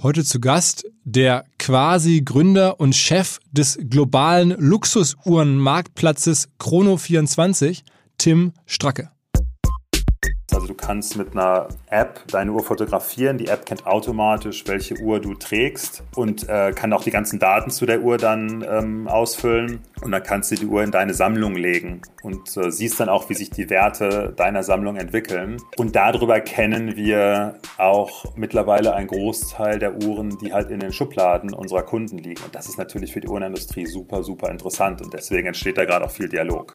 Heute zu Gast der quasi Gründer und Chef des globalen Luxusuhrenmarktplatzes Chrono24, Tim Stracke. Kannst mit einer App deine Uhr fotografieren. Die App kennt automatisch, welche Uhr du trägst und äh, kann auch die ganzen Daten zu der Uhr dann ähm, ausfüllen. Und dann kannst du die Uhr in deine Sammlung legen und äh, siehst dann auch, wie sich die Werte deiner Sammlung entwickeln. Und darüber kennen wir auch mittlerweile einen Großteil der Uhren, die halt in den Schubladen unserer Kunden liegen. Und das ist natürlich für die Uhrenindustrie super, super interessant und deswegen entsteht da gerade auch viel Dialog.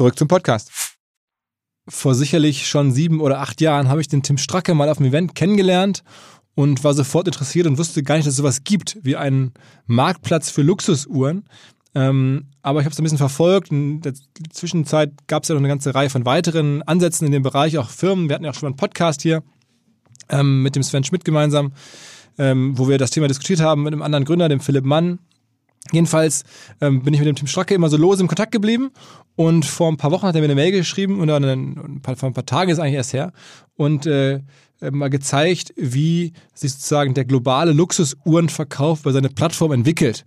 Zurück zum Podcast. Vor sicherlich schon sieben oder acht Jahren habe ich den Tim Stracke mal auf einem Event kennengelernt und war sofort interessiert und wusste gar nicht, dass es sowas gibt wie einen Marktplatz für Luxusuhren. Ähm, aber ich habe es ein bisschen verfolgt. In der Zwischenzeit gab es ja noch eine ganze Reihe von weiteren Ansätzen in dem Bereich, auch Firmen. Wir hatten ja auch schon mal einen Podcast hier ähm, mit dem Sven Schmidt gemeinsam, ähm, wo wir das Thema diskutiert haben mit einem anderen Gründer, dem Philipp Mann. Jedenfalls ähm, bin ich mit dem Tim Stracke immer so lose im Kontakt geblieben und vor ein paar Wochen hat er mir eine Mail geschrieben oder ein paar, vor ein paar Tagen ist eigentlich erst her und äh, äh, mal gezeigt, wie sich sozusagen der globale Luxusuhrenverkauf bei seiner Plattform entwickelt.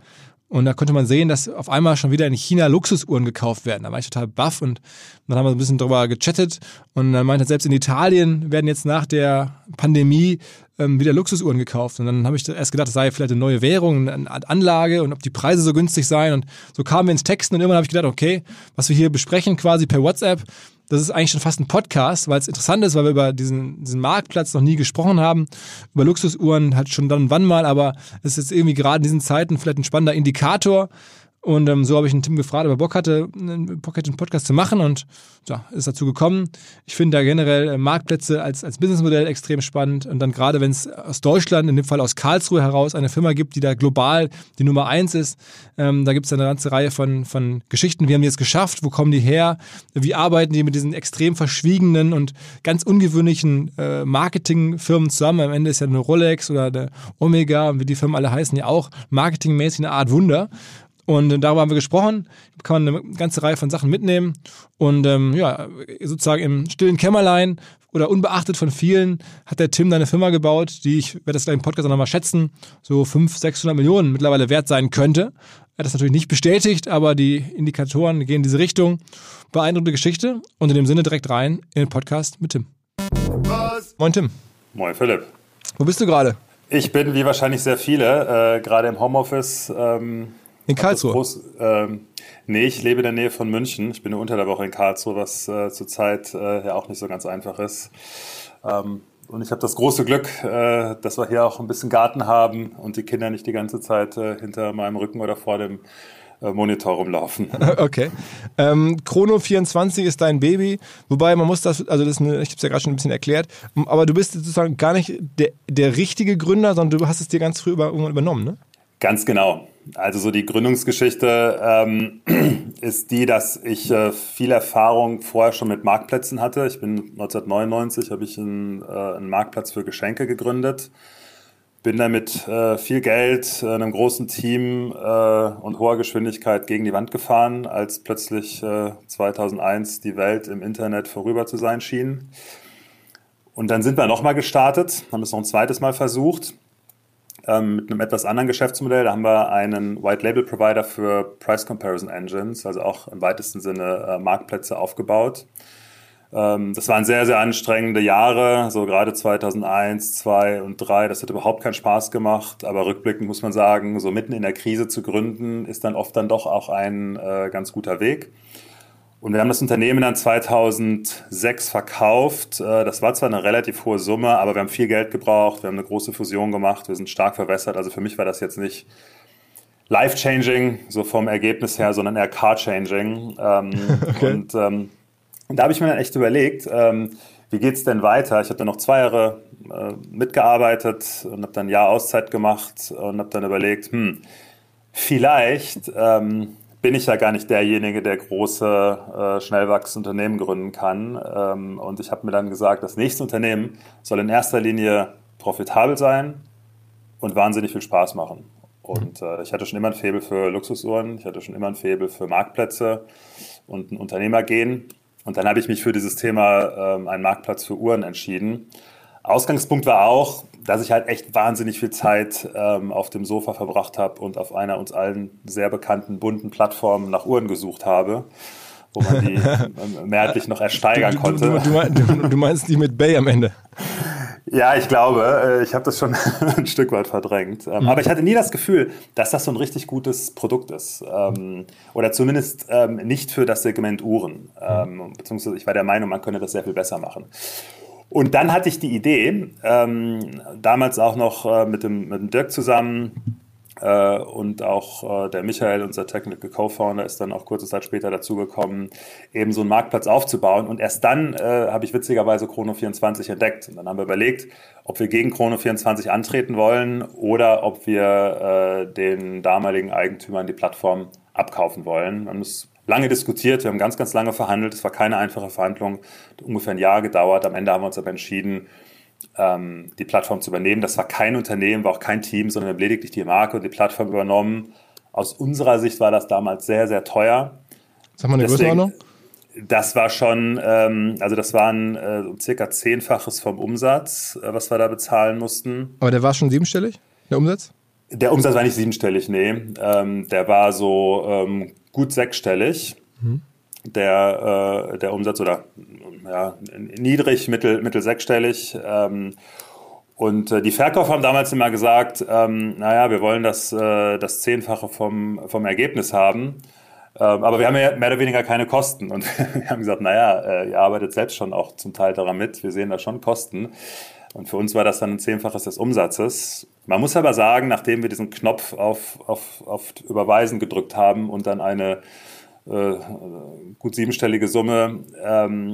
Und da konnte man sehen, dass auf einmal schon wieder in China Luxusuhren gekauft werden. Da war ich total baff und dann haben wir ein bisschen drüber gechattet und dann meinte er, selbst in Italien werden jetzt nach der Pandemie ähm, wieder Luxusuhren gekauft. Und dann habe ich erst gedacht, das sei vielleicht eine neue Währung, eine Anlage und ob die Preise so günstig seien. Und so kamen wir ins Texten und irgendwann habe ich gedacht, okay, was wir hier besprechen quasi per WhatsApp, das ist eigentlich schon fast ein Podcast, weil es interessant ist, weil wir über diesen, diesen Marktplatz noch nie gesprochen haben. Über Luxusuhren hat schon dann wann mal, aber es ist irgendwie gerade in diesen Zeiten vielleicht ein spannender Indikator, und ähm, so habe ich einen Tim gefragt, ob er Bock hatte, einen, Podcast zu machen und ja, ist dazu gekommen. Ich finde da generell äh, Marktplätze als, als Businessmodell extrem spannend und dann gerade, wenn es aus Deutschland, in dem Fall aus Karlsruhe heraus, eine Firma gibt, die da global die Nummer eins ist, ähm, da gibt es eine ganze Reihe von, von Geschichten. Wie haben die es geschafft? Wo kommen die her? Wie arbeiten die mit diesen extrem verschwiegenen und ganz ungewöhnlichen äh, Marketingfirmen zusammen? Am Ende ist ja eine Rolex oder eine Omega, wie die Firmen alle heißen, ja auch marketingmäßig eine Art Wunder. Und darüber haben wir gesprochen. Kann man eine ganze Reihe von Sachen mitnehmen. Und ähm, ja, sozusagen im stillen Kämmerlein oder unbeachtet von vielen hat der Tim eine Firma gebaut, die ich werde das gleich im Podcast nochmal schätzen, so 500, 600 Millionen mittlerweile wert sein könnte. Er hat das natürlich nicht bestätigt, aber die Indikatoren gehen in diese Richtung. Beeindruckende Geschichte und in dem Sinne direkt rein in den Podcast mit Tim. Was? Moin Tim. Moin Philipp. Wo bist du gerade? Ich bin wie wahrscheinlich sehr viele, äh, gerade im Homeoffice. Ähm in Karlsruhe? Groß, ähm, nee, ich lebe in der Nähe von München. Ich bin nur unter der Woche in Karlsruhe, was äh, zurzeit äh, ja auch nicht so ganz einfach ist. Ähm, und ich habe das große Glück, äh, dass wir hier auch ein bisschen Garten haben und die Kinder nicht die ganze Zeit äh, hinter meinem Rücken oder vor dem äh, Monitor rumlaufen. Okay. Ähm, Chrono 24 ist dein Baby, wobei man muss das, also das, eine, ich habe es ja gerade schon ein bisschen erklärt, aber du bist sozusagen gar nicht der, der richtige Gründer, sondern du hast es dir ganz früh über, übernommen, ne? Ganz genau. Also so die Gründungsgeschichte ähm, ist die, dass ich äh, viel Erfahrung vorher schon mit Marktplätzen hatte. Ich bin 1999 habe ich einen, äh, einen Marktplatz für Geschenke gegründet bin dann mit äh, viel Geld, äh, einem großen Team äh, und hoher Geschwindigkeit gegen die Wand gefahren, als plötzlich äh, 2001 die Welt im Internet vorüber zu sein schien. Und dann sind wir nochmal gestartet, haben es noch ein zweites Mal versucht, ähm, mit einem etwas anderen Geschäftsmodell. Da haben wir einen White Label Provider für Price Comparison Engines, also auch im weitesten Sinne äh, Marktplätze aufgebaut. Ähm, das waren sehr, sehr anstrengende Jahre, so gerade 2001, 2 und 3. Das hat überhaupt keinen Spaß gemacht. Aber rückblickend muss man sagen, so mitten in der Krise zu gründen, ist dann oft dann doch auch ein äh, ganz guter Weg. Und wir haben das Unternehmen dann 2006 verkauft. Äh, das war zwar eine relativ hohe Summe, aber wir haben viel Geld gebraucht. Wir haben eine große Fusion gemacht. Wir sind stark verwässert. Also für mich war das jetzt nicht life-changing, so vom Ergebnis her, sondern eher car-changing. Ähm, okay. Und ähm, da habe ich mir dann echt überlegt, ähm, wie geht's denn weiter? Ich habe dann noch zwei Jahre äh, mitgearbeitet und habe dann ein Jahr Auszeit gemacht und habe dann überlegt, hm, vielleicht ähm, bin ich ja gar nicht derjenige, der große, äh, schnell wachsende Unternehmen gründen kann. Ähm, und ich habe mir dann gesagt, das nächste Unternehmen soll in erster Linie profitabel sein und wahnsinnig viel Spaß machen. Und äh, ich hatte schon immer ein Faible für Luxusuhren, ich hatte schon immer ein Faible für Marktplätze und ein Unternehmergehen. Und dann habe ich mich für dieses Thema ähm, einen Marktplatz für Uhren entschieden. Ausgangspunkt war auch, dass ich halt echt wahnsinnig viel Zeit ähm, auf dem Sofa verbracht habe und auf einer uns allen sehr bekannten bunten Plattform nach Uhren gesucht habe, wo man die mehrheitlich noch ersteigern konnte. Du, du, du, meinst die mit Bay am Ende? Ja, ich glaube, äh, ich habe das schon ein Stück weit verdrängt. Ähm, mhm. Aber ich hatte nie das Gefühl, dass das so ein richtig gutes Produkt ist. Ähm, oder zumindest ähm, nicht für das Segment Uhren. Mhm. Beziehungsweise ich war der Meinung, man könnte das sehr viel besser machen. Und dann hatte ich die Idee, damals auch noch äh, mit dem, mit dem Dirk zusammen, äh, und auch äh, der Michael, unser Technical Co-Founder, ist dann auch kurze Zeit später dazugekommen, eben so einen Marktplatz aufzubauen. Und erst dann äh, habe ich witzigerweise Chrono24 entdeckt. Und dann haben wir überlegt, ob wir gegen Chrono24 antreten wollen oder ob wir äh, den damaligen Eigentümern die Plattform abkaufen wollen. Wir haben es lange diskutiert, wir haben ganz, ganz lange verhandelt. Es war keine einfache Verhandlung, ungefähr ein Jahr gedauert. Am Ende haben wir uns aber entschieden, ähm, die Plattform zu übernehmen. Das war kein Unternehmen, war auch kein Team, sondern wir haben lediglich die Marke und die Plattform übernommen. Aus unserer Sicht war das damals sehr, sehr teuer. Sag mal eine Größenordnung. Das war schon, ähm, also das waren äh, circa zehnfaches vom Umsatz, äh, was wir da bezahlen mussten. Aber der war schon siebenstellig, der Umsatz? Der Umsatz war nicht siebenstellig, nee. Ähm, der war so ähm, gut sechsstellig. Mhm. Der, äh, der Umsatz oder ja, niedrig, mittel, mittel sechsstellig. Ähm, und äh, die Verkäufer haben damals immer gesagt, ähm, naja, wir wollen das, äh, das Zehnfache vom, vom Ergebnis haben. Ähm, aber wir haben ja mehr oder weniger keine Kosten. Und wir haben gesagt, naja, äh, ihr arbeitet selbst schon auch zum Teil daran mit. Wir sehen da schon Kosten. Und für uns war das dann ein Zehnfaches des Umsatzes. Man muss aber sagen, nachdem wir diesen Knopf auf, auf, auf Überweisen gedrückt haben und dann eine äh, gut siebenstellige Summe ähm,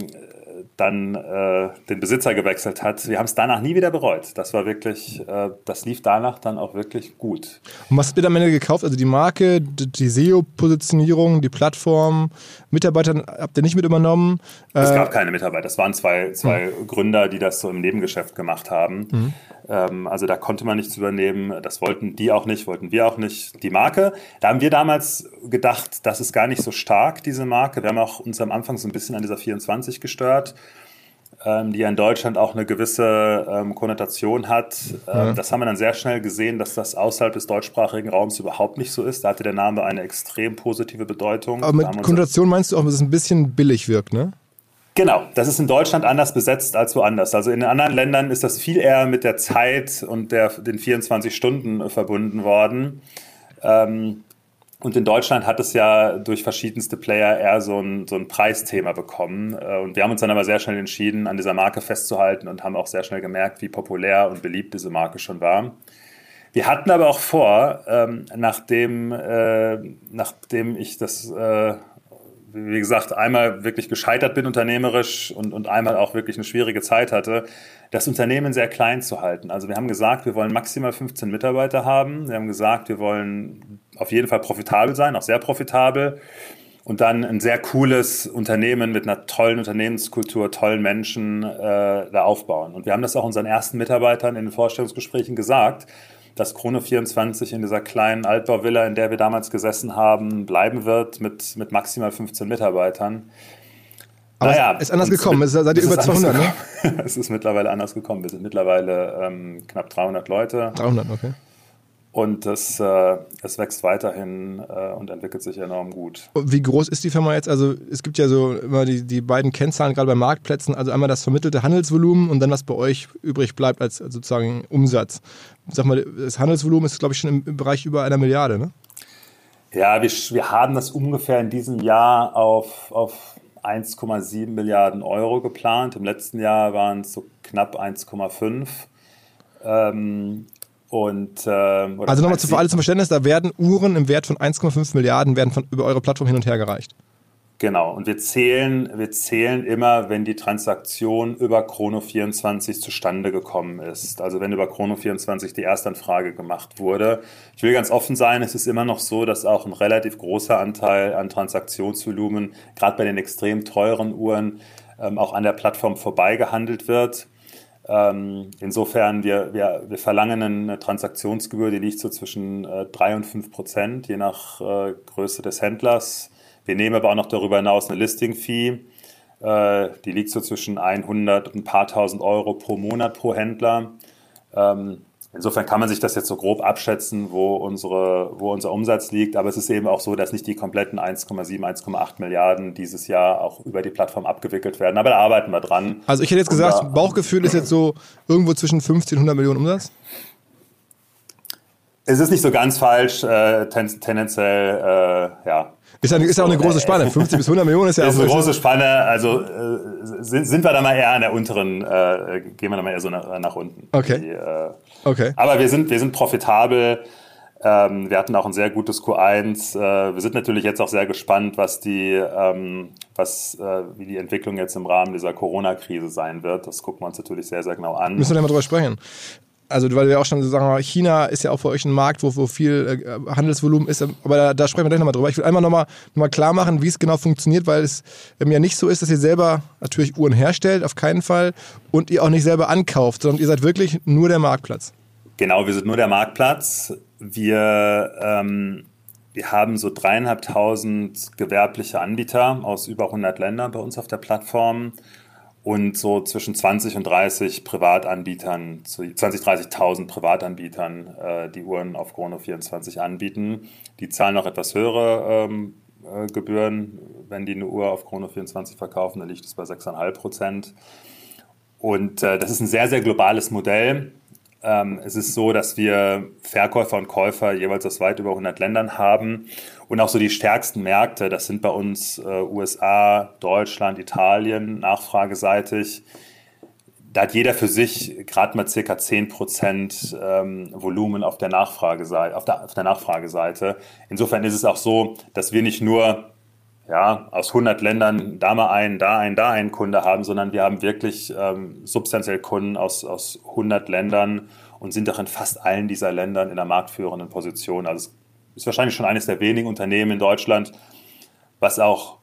dann äh, den Besitzer gewechselt hat. Wir haben es danach nie wieder bereut. Das war wirklich, äh, das lief danach dann auch wirklich gut. Und was habt ihr am Ende gekauft? Also die Marke, die SEO-Positionierung, die Plattform, Mitarbeiter habt ihr nicht mit übernommen? Es gab äh, keine Mitarbeiter. Das waren zwei, zwei mhm. Gründer, die das so im Nebengeschäft gemacht haben. Mhm. Ähm, also da konnte man nichts übernehmen. Das wollten die auch nicht, wollten wir auch nicht. Die Marke, da haben wir damals gedacht, das ist gar nicht so stark, diese Marke. Wir haben auch uns am Anfang so ein bisschen an dieser 24 gestört ähm, die ja in Deutschland auch eine gewisse ähm, Konnotation hat. Ja. Das haben wir dann sehr schnell gesehen, dass das außerhalb des deutschsprachigen Raums überhaupt nicht so ist. Da hatte der Name eine extrem positive Bedeutung. Aber mit Konnotation meinst du auch, dass es ein bisschen billig wirkt, ne? Genau, das ist in Deutschland anders besetzt als woanders. Also in anderen Ländern ist das viel eher mit der Zeit und der, den 24 Stunden äh, verbunden worden. Ähm, und in Deutschland hat es ja durch verschiedenste Player eher so ein, so ein Preisthema bekommen. Äh, und wir haben uns dann aber sehr schnell entschieden, an dieser Marke festzuhalten und haben auch sehr schnell gemerkt, wie populär und beliebt diese Marke schon war. Wir hatten aber auch vor, ähm, nachdem, äh, nachdem ich das, äh, wie gesagt, einmal wirklich gescheitert bin unternehmerisch und, und einmal auch wirklich eine schwierige Zeit hatte, das Unternehmen sehr klein zu halten. Also wir haben gesagt, wir wollen maximal 15 Mitarbeiter haben. Wir haben gesagt, wir wollen auf jeden Fall profitabel sein, auch sehr profitabel. Und dann ein sehr cooles Unternehmen mit einer tollen Unternehmenskultur, tollen Menschen äh, da aufbauen. Und wir haben das auch unseren ersten Mitarbeitern in den Vorstellungsgesprächen gesagt dass Krone 24 in dieser kleinen Altbauvilla, in der wir damals gesessen haben, bleiben wird mit, mit maximal 15 Mitarbeitern. Aber naja, es ist anders gekommen. Es seid ihr über 200, ne? es ist mittlerweile anders gekommen. Wir sind mittlerweile ähm, knapp 300 Leute. 300, okay. Und es, äh, es wächst weiterhin äh, und entwickelt sich enorm gut. Wie groß ist die Firma jetzt? Also es gibt ja so immer die, die beiden Kennzahlen, gerade bei Marktplätzen, also einmal das vermittelte Handelsvolumen und dann was bei euch übrig bleibt als sozusagen Umsatz. Sag mal, das Handelsvolumen ist, glaube ich, schon im Bereich über einer Milliarde, ne? Ja, wir, wir haben das ungefähr in diesem Jahr auf, auf 1,7 Milliarden Euro geplant. Im letzten Jahr waren es so knapp 1,5. Ähm, und, äh, also nochmal für alle zum Verständnis, da werden Uhren im Wert von 1,5 Milliarden werden von, über eure Plattform hin und her gereicht. Genau, und wir zählen, wir zählen immer, wenn die Transaktion über Chrono24 zustande gekommen ist. Also wenn über Chrono24 die Erstanfrage gemacht wurde. Ich will ganz offen sein, es ist immer noch so, dass auch ein relativ großer Anteil an Transaktionsvolumen, gerade bei den extrem teuren Uhren, ähm, auch an der Plattform vorbeigehandelt wird. Ähm, insofern, wir, wir, wir verlangen eine Transaktionsgebühr, die liegt so zwischen äh, 3 und 5 Prozent, je nach äh, Größe des Händlers. Wir nehmen aber auch noch darüber hinaus eine Listing-Fee. Äh, die liegt so zwischen 100 und ein paar tausend Euro pro Monat pro Händler. Ähm, Insofern kann man sich das jetzt so grob abschätzen, wo, unsere, wo unser Umsatz liegt. Aber es ist eben auch so, dass nicht die kompletten 1,7, 1,8 Milliarden dieses Jahr auch über die Plattform abgewickelt werden. Aber da arbeiten wir dran. Also ich hätte jetzt gesagt, da, Bauchgefühl ist jetzt so irgendwo zwischen 15 und 100 Millionen Umsatz? Es ist nicht so ganz falsch, äh, ten, tendenziell, äh, ja. Ist ja, ist ja auch eine große Spanne. 50 bis 100 Millionen ist ja ist auch eine große Spanne. Also äh, sind, sind wir da mal eher an der unteren, äh, gehen wir da mal eher so nach, nach unten. Okay. Die, äh, okay. Aber wir sind, wir sind profitabel. Ähm, wir hatten auch ein sehr gutes Q1. Äh, wir sind natürlich jetzt auch sehr gespannt, was die, ähm, was, äh, wie die Entwicklung jetzt im Rahmen dieser Corona-Krise sein wird. Das gucken wir uns natürlich sehr, sehr genau an. Müssen wir da mal drüber sprechen also weil wir auch schon sagen, China ist ja auch für euch ein Markt, wo, wo viel äh, Handelsvolumen ist, aber da, da sprechen wir gleich nochmal drüber. Ich will einmal nochmal noch mal klar machen, wie es genau funktioniert, weil es ähm, ja nicht so ist, dass ihr selber natürlich Uhren herstellt, auf keinen Fall, und ihr auch nicht selber ankauft, sondern ihr seid wirklich nur der Marktplatz. Genau, wir sind nur der Marktplatz. Wir, ähm, wir haben so dreieinhalbtausend gewerbliche Anbieter aus über 100 Ländern bei uns auf der Plattform und so zwischen 20 und 30 Privatanbietern, 20, 30.000 Privatanbietern, äh, die Uhren auf Chrono 24 anbieten. Die zahlen auch etwas höhere ähm, äh, Gebühren, wenn die eine Uhr auf Chrono 24 verkaufen, da liegt es bei 6,5 Prozent. Und äh, das ist ein sehr, sehr globales Modell. Ähm, es ist so, dass wir Verkäufer und Käufer jeweils aus weit über 100 Ländern haben und auch so die stärksten Märkte, das sind bei uns äh, USA, Deutschland, Italien, nachfrageseitig. Da hat jeder für sich gerade mal circa 10 Prozent ähm, Volumen auf der, Nachfrageseite, auf, der, auf der Nachfrageseite. Insofern ist es auch so, dass wir nicht nur ja, aus 100 Ländern da mal einen, da einen, da einen Kunde haben, sondern wir haben wirklich ähm, substanziell Kunden aus, aus 100 Ländern und sind auch in fast allen dieser Ländern in der marktführenden Position. Also ist wahrscheinlich schon eines der wenigen Unternehmen in Deutschland, was auch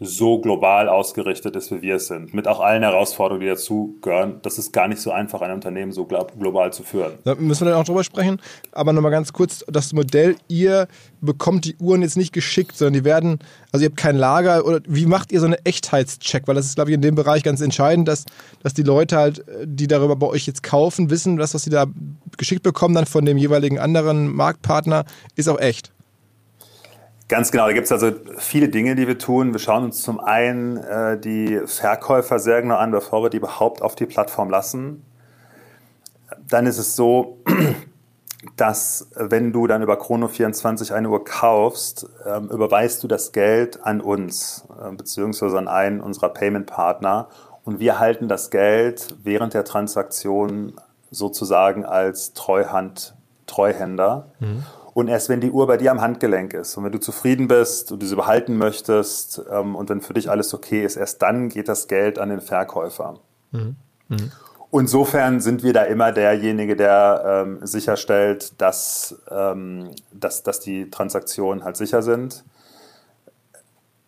so global ausgerichtet ist, wie wir es sind. Mit auch allen Herausforderungen, die dazu gehören. Das ist gar nicht so einfach, ein Unternehmen so global zu führen. Da müssen wir dann auch drüber sprechen. Aber nochmal ganz kurz, das Modell, ihr bekommt die Uhren jetzt nicht geschickt, sondern die werden, also ihr habt kein Lager oder wie macht ihr so eine Echtheitscheck? Weil das ist, glaube ich, in dem Bereich ganz entscheidend, dass, dass die Leute halt, die darüber bei euch jetzt kaufen, wissen, dass was sie da geschickt bekommen, dann von dem jeweiligen anderen Marktpartner, ist auch echt. Ganz genau, da gibt es also viele Dinge, die wir tun. Wir schauen uns zum einen äh, die Verkäufer sehr genau an, bevor wir die überhaupt auf die Plattform lassen. Dann ist es so, dass wenn du dann über Chrono24 eine Uhr kaufst, äh, überweist du das Geld an uns, äh, beziehungsweise an einen unserer Payment-Partner. Und wir halten das Geld während der Transaktion sozusagen als Treuhand Treuhänder. Mhm. Und erst wenn die Uhr bei dir am Handgelenk ist und wenn du zufrieden bist und du sie behalten möchtest ähm, und wenn für dich alles okay ist, erst dann geht das Geld an den Verkäufer. Mhm. Mhm. Insofern sind wir da immer derjenige, der ähm, sicherstellt, dass, ähm, dass, dass die Transaktionen halt sicher sind.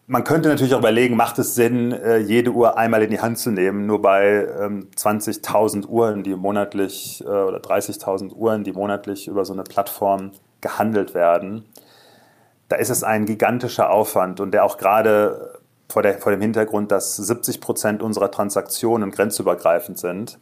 Man könnte natürlich auch überlegen, macht es Sinn, äh, jede Uhr einmal in die Hand zu nehmen? Nur bei ähm, 20.000 Uhren, die monatlich äh, oder 30.000 Uhren, die monatlich über so eine Plattform gehandelt werden, da ist es ein gigantischer Aufwand und der auch gerade vor, der, vor dem Hintergrund, dass 70 Prozent unserer Transaktionen grenzübergreifend sind,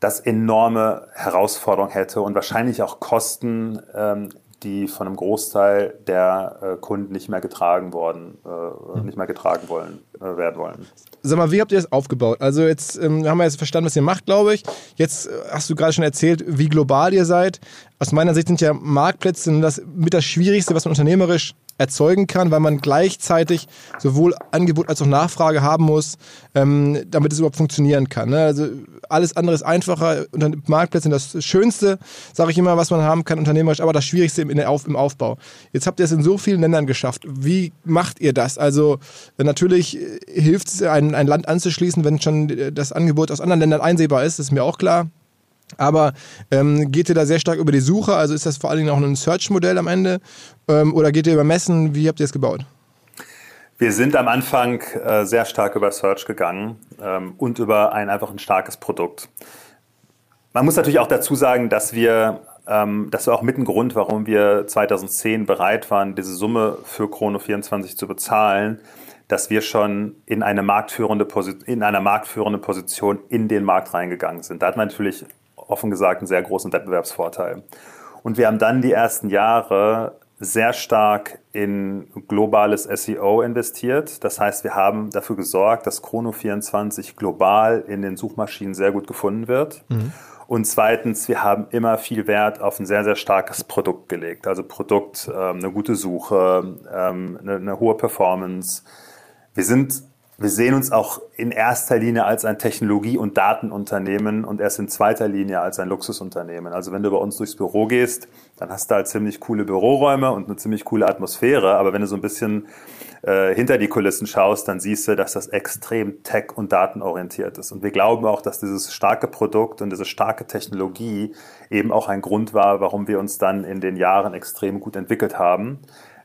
das enorme Herausforderung hätte und wahrscheinlich auch Kosten, ähm, die von einem Großteil der äh, Kunden nicht mehr getragen worden, äh, hm. nicht mehr getragen wollen, äh, werden wollen. Sag mal, wie habt ihr das aufgebaut? Also jetzt ähm, haben wir jetzt verstanden, was ihr macht, glaube ich. Jetzt hast du gerade schon erzählt, wie global ihr seid. Aus meiner Sicht sind ja Marktplätze das mit das Schwierigste, was man unternehmerisch erzeugen kann, weil man gleichzeitig sowohl Angebot als auch Nachfrage haben muss, ähm, damit es überhaupt funktionieren kann. Ne? Also alles andere ist einfacher. Marktplätze sind das Schönste, sage ich immer, was man haben kann unternehmerisch, aber das Schwierigste im, Auf, im Aufbau. Jetzt habt ihr es in so vielen Ländern geschafft. Wie macht ihr das? Also natürlich hilft es, ein, ein Land anzuschließen, wenn schon das Angebot aus anderen Ländern einsehbar ist, das ist mir auch klar. Aber ähm, geht ihr da sehr stark über die Suche? Also ist das vor allen Dingen auch ein Search-Modell am Ende? Ähm, oder geht ihr über Messen? Wie habt ihr es gebaut? Wir sind am Anfang äh, sehr stark über Search gegangen ähm, und über ein einfach ein starkes Produkt. Man muss natürlich auch dazu sagen, dass wir, ähm, das war auch mit ein Grund, warum wir 2010 bereit waren, diese Summe für Chrono 24 zu bezahlen, dass wir schon in eine marktführende in einer marktführenden Position in den Markt reingegangen sind. Da hat man natürlich offen gesagt einen sehr großen Wettbewerbsvorteil. Und wir haben dann die ersten Jahre sehr stark in globales SEO investiert. Das heißt, wir haben dafür gesorgt, dass Chrono24 global in den Suchmaschinen sehr gut gefunden wird. Mhm. Und zweitens, wir haben immer viel Wert auf ein sehr, sehr starkes Produkt gelegt. Also Produkt, ähm, eine gute Suche, ähm, eine, eine hohe Performance. Wir sind wir sehen uns auch in erster Linie als ein Technologie- und Datenunternehmen und erst in zweiter Linie als ein Luxusunternehmen. Also wenn du bei uns durchs Büro gehst, dann hast du halt ziemlich coole Büroräume und eine ziemlich coole Atmosphäre. Aber wenn du so ein bisschen äh, hinter die Kulissen schaust, dann siehst du, dass das extrem tech- und datenorientiert ist. Und wir glauben auch, dass dieses starke Produkt und diese starke Technologie eben auch ein Grund war, warum wir uns dann in den Jahren extrem gut entwickelt haben.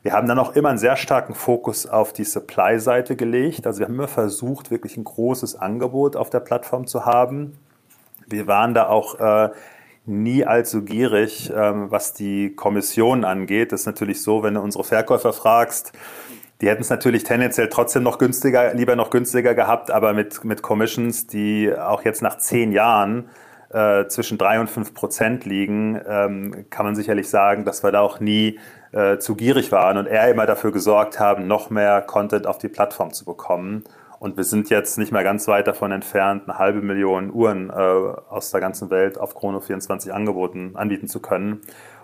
Wir haben dann auch immer einen sehr starken Fokus auf die Supply-Seite gelegt. Also wir haben immer versucht, wirklich ein großes Angebot auf der Plattform zu haben. Wir waren da auch äh, nie allzu gierig, ähm, was die Kommission angeht. Das ist natürlich so, wenn du unsere Verkäufer fragst, die hätten es natürlich tendenziell trotzdem noch günstiger, lieber noch günstiger gehabt, aber mit, mit Commissions, die auch jetzt nach zehn Jahren äh, zwischen drei und fünf Prozent liegen, ähm, kann man sicherlich sagen, dass wir da auch nie äh, zu gierig waren und eher immer dafür gesorgt haben, noch mehr Content auf die Plattform zu bekommen. Und wir sind jetzt nicht mehr ganz weit davon entfernt, eine halbe Million Uhren äh, aus der ganzen Welt auf Chrono 24 angeboten, anbieten zu können.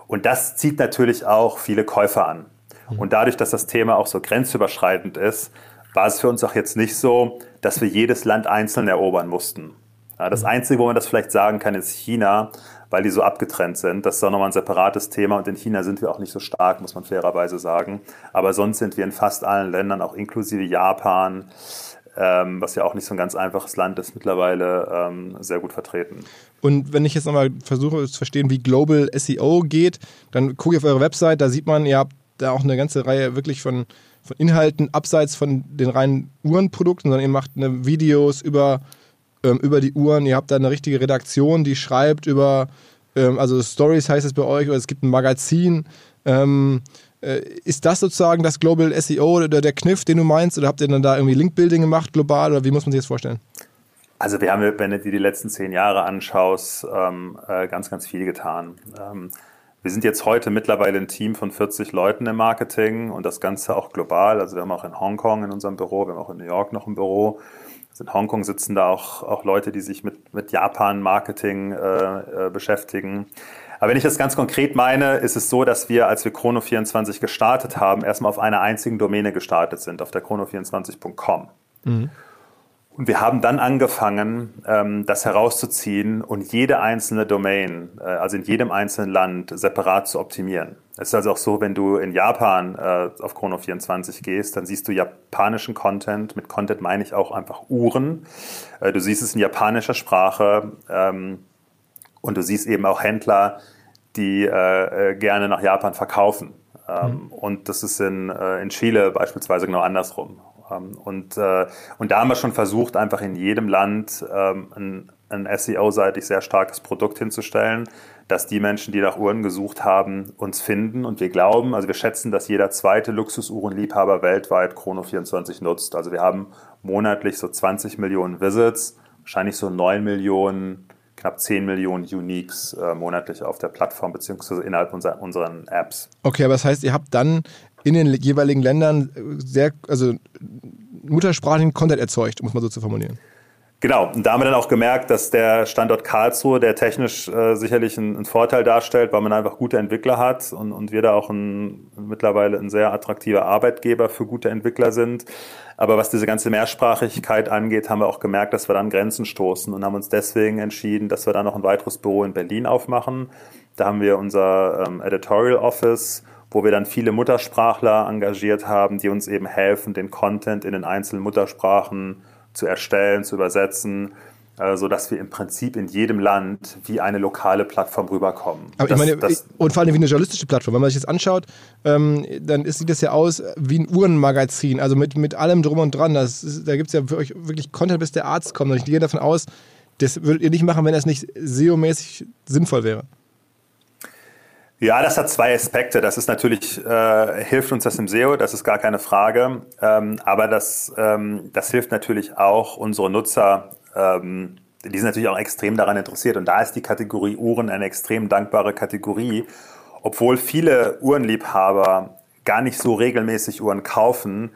Und das zieht natürlich auch viele Käufer an. Und dadurch, dass das Thema auch so grenzüberschreitend ist, war es für uns auch jetzt nicht so, dass wir jedes Land einzeln erobern mussten. Das. Einzige, wo man das vielleicht sagen kann, ist China, weil die so abgetrennt sind. Das ist auch nochmal ein separates Thema und in China sind wir auch nicht so stark, muss man fairerweise sagen. Aber sonst sind wir in fast allen Ländern, auch inklusive Japan, ähm, was ja auch nicht so ein ganz einfaches Land ist, mittlerweile ähm, sehr gut vertreten. Und wenn ich jetzt nochmal versuche zu verstehen, wie Global SEO geht, dann gucke ich auf eure Website, da sieht man, ihr habt da auch eine ganze Reihe wirklich von, von Inhalten abseits von den reinen Uhrenprodukten, sondern ihr macht eine Videos über ähm, über die Uhren. Ihr habt da eine richtige Redaktion, die schreibt über, ähm, also Stories heißt es bei euch, oder es gibt ein Magazin. Ähm, äh, ist das sozusagen das Global SEO oder der Kniff, den du meinst? Oder habt ihr dann da irgendwie Linkbuilding gemacht global oder wie muss man sich das vorstellen? Also wir haben, wenn du dir die letzten zehn Jahre anschaust, ähm, äh, ganz, ganz viel getan. Ähm, wir sind jetzt heute mittlerweile ein Team von 40 Leuten im Marketing und das Ganze auch global. Also wir haben auch in Hongkong in unserem Büro, wir haben auch in New York noch ein Büro. Also in Hongkong sitzen da auch, auch Leute, die sich mit, mit Japan-Marketing äh, äh, beschäftigen. Aber wenn ich das ganz konkret meine, ist es so, dass wir, als wir Chrono24 gestartet haben, erstmal auf einer einzigen Domäne gestartet sind, auf der chrono24.com. Mhm. Und wir haben dann angefangen, ähm, das herauszuziehen und jede einzelne Domain, äh, also in jedem einzelnen Land, separat zu optimieren. Es ist also auch so, wenn du in Japan äh, auf Chrono24 gehst, dann siehst du japanischen Content. Mit Content meine ich auch einfach Uhren. Äh, du siehst es in japanischer Sprache ähm, und du siehst eben auch Händler, die gerne nach Japan verkaufen. Ähm, mhm. Und das ist in, in Chile beispielsweise genau andersrum. Und, äh, und da haben wir schon versucht, einfach in jedem Land ähm, ein, ein SEO-seitig sehr starkes Produkt hinzustellen, dass die Menschen, die nach Uhren gesucht haben, uns finden. Und wir glauben, also wir schätzen, dass jeder zweite Luxusuhrenliebhaber weltweit Chrono24 nutzt. Also wir haben monatlich so 20 Millionen Visits, wahrscheinlich so 9 Millionen knapp 10 Millionen Uniques äh, monatlich auf der Plattform beziehungsweise innerhalb unserer, unseren Apps. Okay, aber das heißt, ihr habt dann in den jeweiligen Ländern sehr, also muttersprachlichen Content erzeugt, um es mal so zu formulieren. Genau, und da haben wir dann auch gemerkt, dass der Standort Karlsruhe, der technisch äh, sicherlich einen, einen, Vorteil darstellt, weil man einfach gute Entwickler hat und, und wir da auch ein, mittlerweile ein sehr attraktiver Arbeitgeber für gute Entwickler sind. Aber was diese ganze Mehrsprachigkeit angeht, haben wir auch gemerkt, dass wir dann Grenzen stoßen und haben uns deswegen entschieden, dass wir da noch ein weiteres Büro in Berlin aufmachen. Da haben wir unser ähm, Editorial Office wo wir dann viele Muttersprachler engagiert haben, die uns eben helfen, den Content in den einzelnen Muttersprachen zu erstellen, zu übersetzen, äh, so dass wir im Prinzip in jedem Land wie eine lokale Plattform rüberkommen. Aber das, ich meine, das, und vor allem wie eine journalistische Plattform. Wenn man sich das anschaut, ähm, dann sieht das ja aus wie ein Uhrenmagazin, also mit, mit allem drum und dran. Ist, da gibt es ja für euch wirklich Content, bis der Arzt kommt. Und ich gehe davon aus, das würdet ihr nicht machen, wenn das nicht SEO-mäßig sinnvoll wäre. Ja, das hat zwei Aspekte. Das ist natürlich, äh, hilft uns das im SEO, das ist gar keine Frage. Ähm, aber das, ähm, das hilft natürlich auch unsere Nutzer, ähm, die sind natürlich auch extrem daran interessiert. Und da ist die Kategorie Uhren eine extrem dankbare Kategorie. Obwohl viele Uhrenliebhaber gar nicht so regelmäßig Uhren kaufen,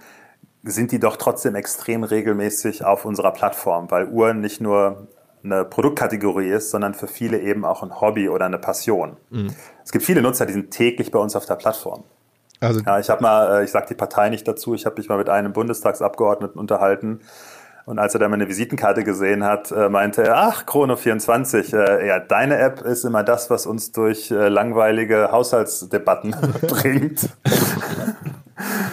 sind die doch trotzdem extrem regelmäßig auf unserer Plattform, weil Uhren nicht nur eine Produktkategorie ist, sondern für viele eben auch ein Hobby oder eine Passion. Mhm. Es gibt viele Nutzer, die sind täglich bei uns auf der Plattform. Also ja, ich habe mal, äh, ich sage die Partei nicht dazu, ich habe mich mal mit einem Bundestagsabgeordneten unterhalten und als er dann meine Visitenkarte gesehen hat, äh, meinte er, ach, Chrono24, äh, ja, deine App ist immer das, was uns durch langweilige Haushaltsdebatten bringt.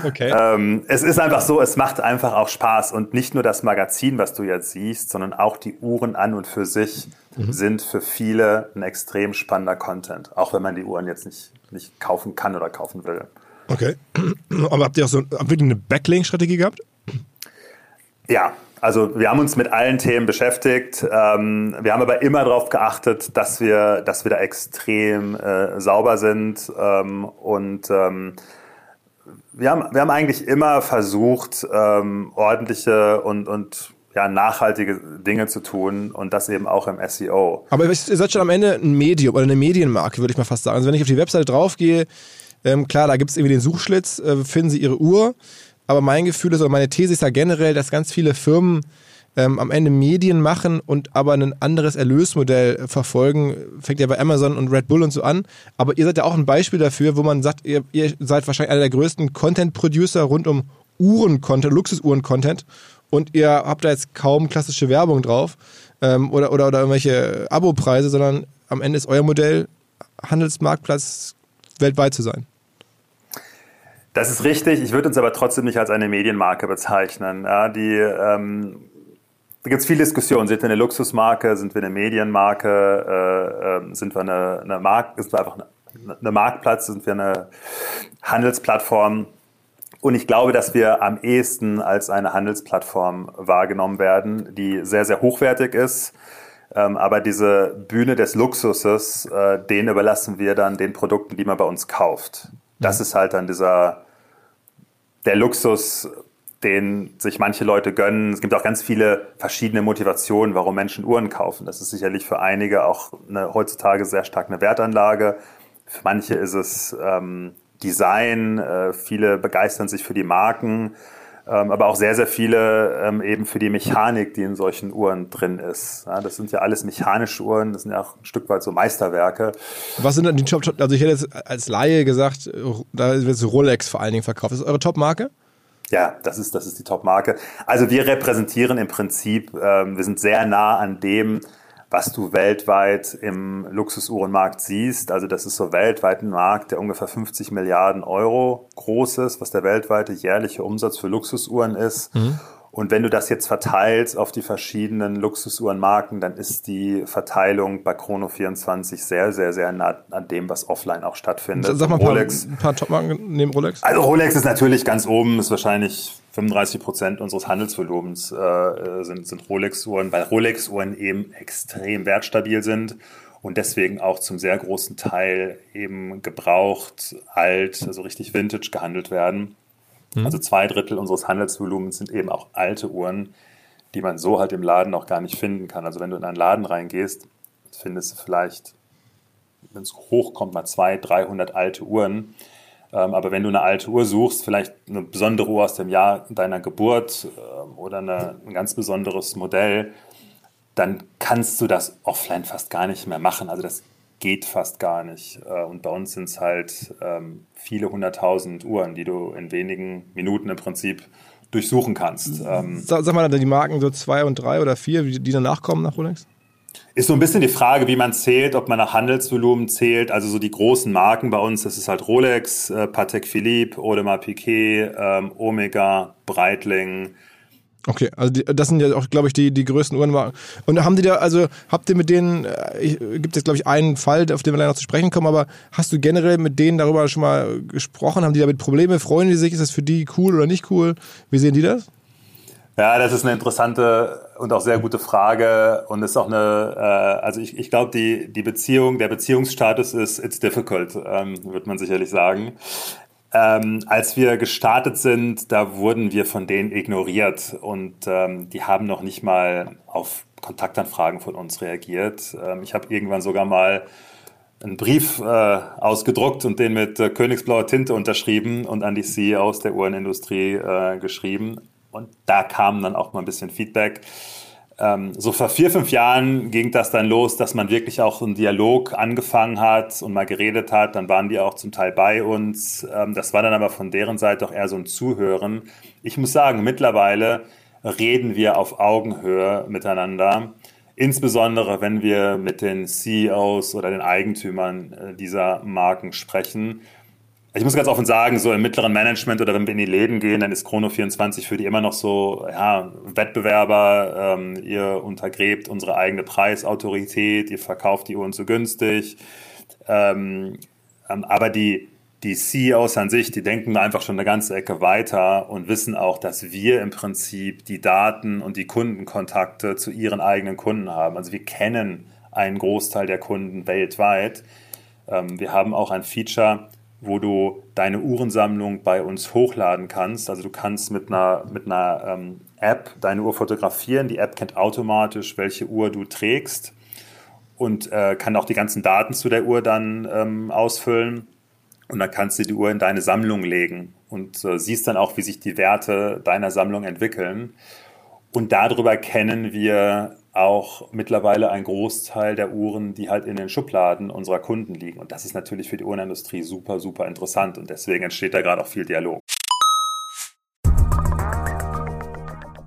Okay. Ähm, es ist einfach so, es macht einfach auch Spaß und nicht nur das Magazin, was du jetzt siehst, sondern auch die Uhren an und für sich mhm. sind für viele ein extrem spannender Content, auch wenn man die Uhren jetzt nicht, nicht kaufen kann oder kaufen will. Okay. Aber habt ihr auch so wirklich eine Backlink-Strategie gehabt? Ja, also wir haben uns mit allen Themen beschäftigt. Ähm, wir haben aber immer darauf geachtet, dass wir, dass wir da extrem äh, sauber sind ähm, und ähm, wir haben, wir haben eigentlich immer versucht, ähm, ordentliche und, und ja, nachhaltige Dinge zu tun und das eben auch im SEO. Aber ihr seid schon am Ende ein Medium oder eine Medienmarke, würde ich mal fast sagen. Also wenn ich auf die Webseite draufgehe, ähm, klar, da gibt es irgendwie den Suchschlitz, äh, finden Sie Ihre Uhr. Aber mein Gefühl ist, oder meine These ist ja generell, dass ganz viele Firmen ähm, am Ende Medien machen und aber ein anderes Erlösmodell verfolgen, fängt ja bei Amazon und Red Bull und so an. Aber ihr seid ja auch ein Beispiel dafür, wo man sagt, ihr, ihr seid wahrscheinlich einer der größten Content-Producer rund um Uhren-Content, Luxusuhren-Content und ihr habt da jetzt kaum klassische Werbung drauf ähm, oder, oder, oder irgendwelche Abopreise, sondern am Ende ist euer Modell, Handelsmarktplatz weltweit zu sein. Das ist richtig. Ich würde uns aber trotzdem nicht als eine Medienmarke bezeichnen. Ja, die ähm, da gibt es viele Diskussionen. Sind wir eine Luxusmarke? Sind wir eine Medienmarke? Äh, äh, sind wir eine, eine Mark sind wir einfach eine, eine Marktplatz? Sind wir eine Handelsplattform? Und ich glaube, dass wir am ehesten als eine Handelsplattform wahrgenommen werden, die sehr, sehr hochwertig ist. Ähm, aber diese Bühne des Luxuses, äh, den überlassen wir dann den Produkten, die man bei uns kauft. Das mhm. ist halt dann dieser, der Luxus, den sich manche Leute gönnen. Es gibt auch ganz viele verschiedene Motivationen, warum Menschen Uhren kaufen. Das ist sicherlich für einige auch eine, heutzutage sehr stark eine Wertanlage. Für manche ist es ähm, Design. Äh, viele begeistern sich für die Marken. Ähm, aber auch sehr, sehr viele ähm, eben für die Mechanik, die in solchen Uhren drin ist. Ja, das sind ja alles mechanische Uhren, das sind ja auch ein Stück weit so Meisterwerke. Was sind denn die Top, also ich hätte jetzt als Laie gesagt, da wird Rolex vor allen Dingen verkauft. Das ist eure Top-Marke? Ja, das ist, das ist die Top-Marke. Also wir repräsentieren im Prinzip, äh, wir sind sehr nah an dem, was du weltweit im Luxusuhrenmarkt siehst. Also das ist so weltweit ein Markt, der ungefähr 50 Milliarden Euro groß ist, was der weltweite jährliche Umsatz für Luxusuhren ist. Mhm. Und wenn du das jetzt verteilst auf die verschiedenen Luxusuhrenmarken, dann ist die Verteilung bei Chrono24 sehr, sehr, sehr nah an dem, was offline auch stattfindet. Sag mal Rolex. ein paar, paar Topmarken neben Rolex. Also Rolex ist natürlich ganz oben, ist wahrscheinlich 35 Prozent unseres Handelsvolumens äh, sind, sind Rolex-Uhren, weil Rolex-Uhren eben extrem wertstabil sind und deswegen auch zum sehr großen Teil eben gebraucht, alt, also richtig vintage gehandelt werden. Mhm. Also zwei Drittel unseres Handelsvolumens sind eben auch alte Uhren, die man so halt im Laden auch gar nicht finden kann. Also wenn du in einen Laden reingehst, findest du vielleicht, wenn es hochkommt, mal 200, 300 alte Uhren. Ähm, aber wenn du eine alte Uhr suchst, vielleicht eine besondere Uhr aus dem Jahr deiner Geburt ähm, oder eine, ein ganz besonderes Modell, dann kannst du das offline fast gar nicht mehr machen. Also das geht fast gar nicht. Äh, und bei uns sind es halt ähm, viele hunderttausend Uhren, die du in wenigen Minuten im Prinzip durchsuchen kannst. Ähm, sag, sag mal, die Marken so zwei und drei oder vier, die danach kommen nach Rolex? Ist so ein bisschen die Frage, wie man zählt, ob man nach Handelsvolumen zählt. Also so die großen Marken bei uns, das ist halt Rolex, äh, Patek Philippe, Audemars Piguet, ähm, Omega, Breitling, Okay, also die, das sind ja auch, glaube ich, die, die größten Uhrenmarken. Und haben die da, also habt ihr mit denen, äh, gibt es, glaube ich, einen Fall, auf den wir leider noch zu sprechen kommen, aber hast du generell mit denen darüber schon mal gesprochen? Haben die damit Probleme? Freuen die sich? Ist das für die cool oder nicht cool? Wie sehen die das? Ja, das ist eine interessante und auch sehr gute Frage und ist auch eine, äh, also ich, ich glaube, die, die Beziehung, der Beziehungsstatus ist, it's difficult, ähm, wird man sicherlich sagen. Ähm, als wir gestartet sind, da wurden wir von denen ignoriert und ähm, die haben noch nicht mal auf Kontaktanfragen von uns reagiert. Ähm, ich habe irgendwann sogar mal einen Brief äh, ausgedruckt und den mit äh, königsblauer Tinte unterschrieben und an die CEOs der Uhrenindustrie äh, geschrieben. Und da kam dann auch mal ein bisschen Feedback ähm, so vor vier, fünf Jahren ging das dann los, dass man wirklich auch einen Dialog angefangen hat und mal geredet hat. Dann waren die auch zum Teil bei uns. Ähm, das war dann aber von deren Seite auch eher so ein Zuhören. Ich muss sagen, mittlerweile reden wir auf Augenhöhe miteinander. Insbesondere wenn wir mit den CEOs oder den Eigentümern äh, dieser Marken sprechen ich muss ganz offen sagen, so im mittleren Management oder wenn wir in die Läden gehen, dann ist Chrono24 für die immer noch so, ja, Wettbewerber, ähm, ihr untergräbt unsere eigene Preisautorität, ihr verkauft die Uhren zu günstig. Ähm, ähm aber die, die CEOs an sich, die denken einfach schon eine ganze Ecke weiter und wissen auch, dass wir im Prinzip die Daten und die Kundenkontakte zu ihren eigenen Kunden haben. Also wir kennen einen Großteil der Kunden weltweit. Ähm, wir haben auch ein Feature, wo du deine Uhrensammlung bei uns hochladen kannst. Also du kannst mit einer, mit einer ähm, App deine Uhr fotografieren. Die App kennt automatisch, welche Uhr du trägst und äh, kann auch die ganzen Daten zu der Uhr dann ähm, ausfüllen. Und dann kannst du die Uhr in deine Sammlung legen und äh, siehst dann auch, wie sich die Werte deiner Sammlung entwickeln. Und darüber kennen wir auch mittlerweile ein Großteil der Uhren, die halt in den Schubladen unserer Kunden liegen. Und das ist natürlich für die Uhrenindustrie super, super interessant. Und deswegen entsteht da gerade auch viel Dialog.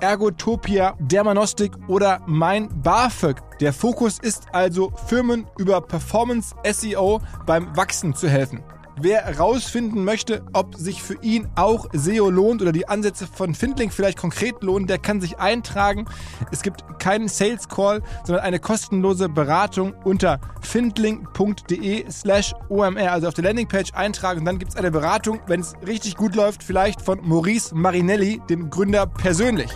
Ergotopia, Dermanostik oder mein BAföG. Der Fokus ist also, Firmen über Performance SEO beim Wachsen zu helfen. Wer herausfinden möchte, ob sich für ihn auch SEO lohnt oder die Ansätze von Findling vielleicht konkret lohnen, der kann sich eintragen. Es gibt keinen Sales Call, sondern eine kostenlose Beratung unter findling.de slash OMR. Also auf der Landingpage eintragen und dann gibt es eine Beratung, wenn es richtig gut läuft, vielleicht von Maurice Marinelli, dem Gründer persönlich.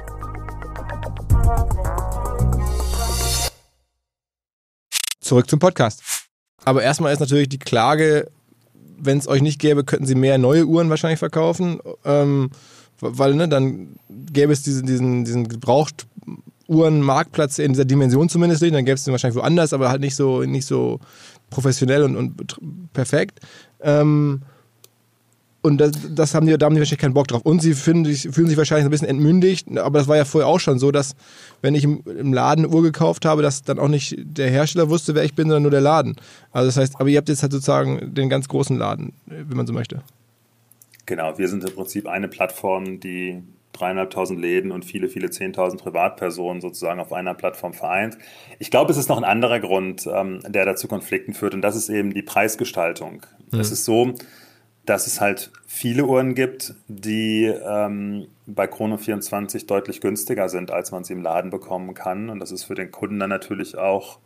Zurück zum Podcast. Aber erstmal ist natürlich die Klage, wenn es euch nicht gäbe, könnten sie mehr neue Uhren wahrscheinlich verkaufen. Ähm, weil ne, dann gäbe es diesen, diesen, diesen Gebraucht Uhrenmarktplatz in dieser Dimension zumindest nicht. Dann gäbe es den wahrscheinlich woanders, aber halt nicht so, nicht so professionell und, und perfekt. Ähm, und das, das, haben die, da haben die wahrscheinlich keinen Bock drauf. Und sie fühlen sich, fühlen sich wahrscheinlich ein bisschen entmündigt. Aber das war ja vorher auch schon so, dass, wenn ich im, im, Laden eine Uhr gekauft habe, dass dann auch nicht der Hersteller wusste, wer ich bin, sondern nur der Laden. Also das heißt, aber ihr habt jetzt halt sozusagen den ganz großen Laden, wenn man so möchte. Genau, wir sind im Prinzip eine Plattform, die dreieinhalbtausend Läden und viele, viele zehntausend Privatpersonen sozusagen auf einer Plattform vereint. Ich glaube, es ist noch ein anderer Grund, ähm, der dazu Konflikten führt, und das ist eben die Preisgestaltung. Mhm. Es ist so, dass es halt viele Uhren gibt, die ähm, bei Chrono 24 deutlich günstiger sind, als man sie im Laden bekommen kann. Und das ist für den Kunden dann natürlich auch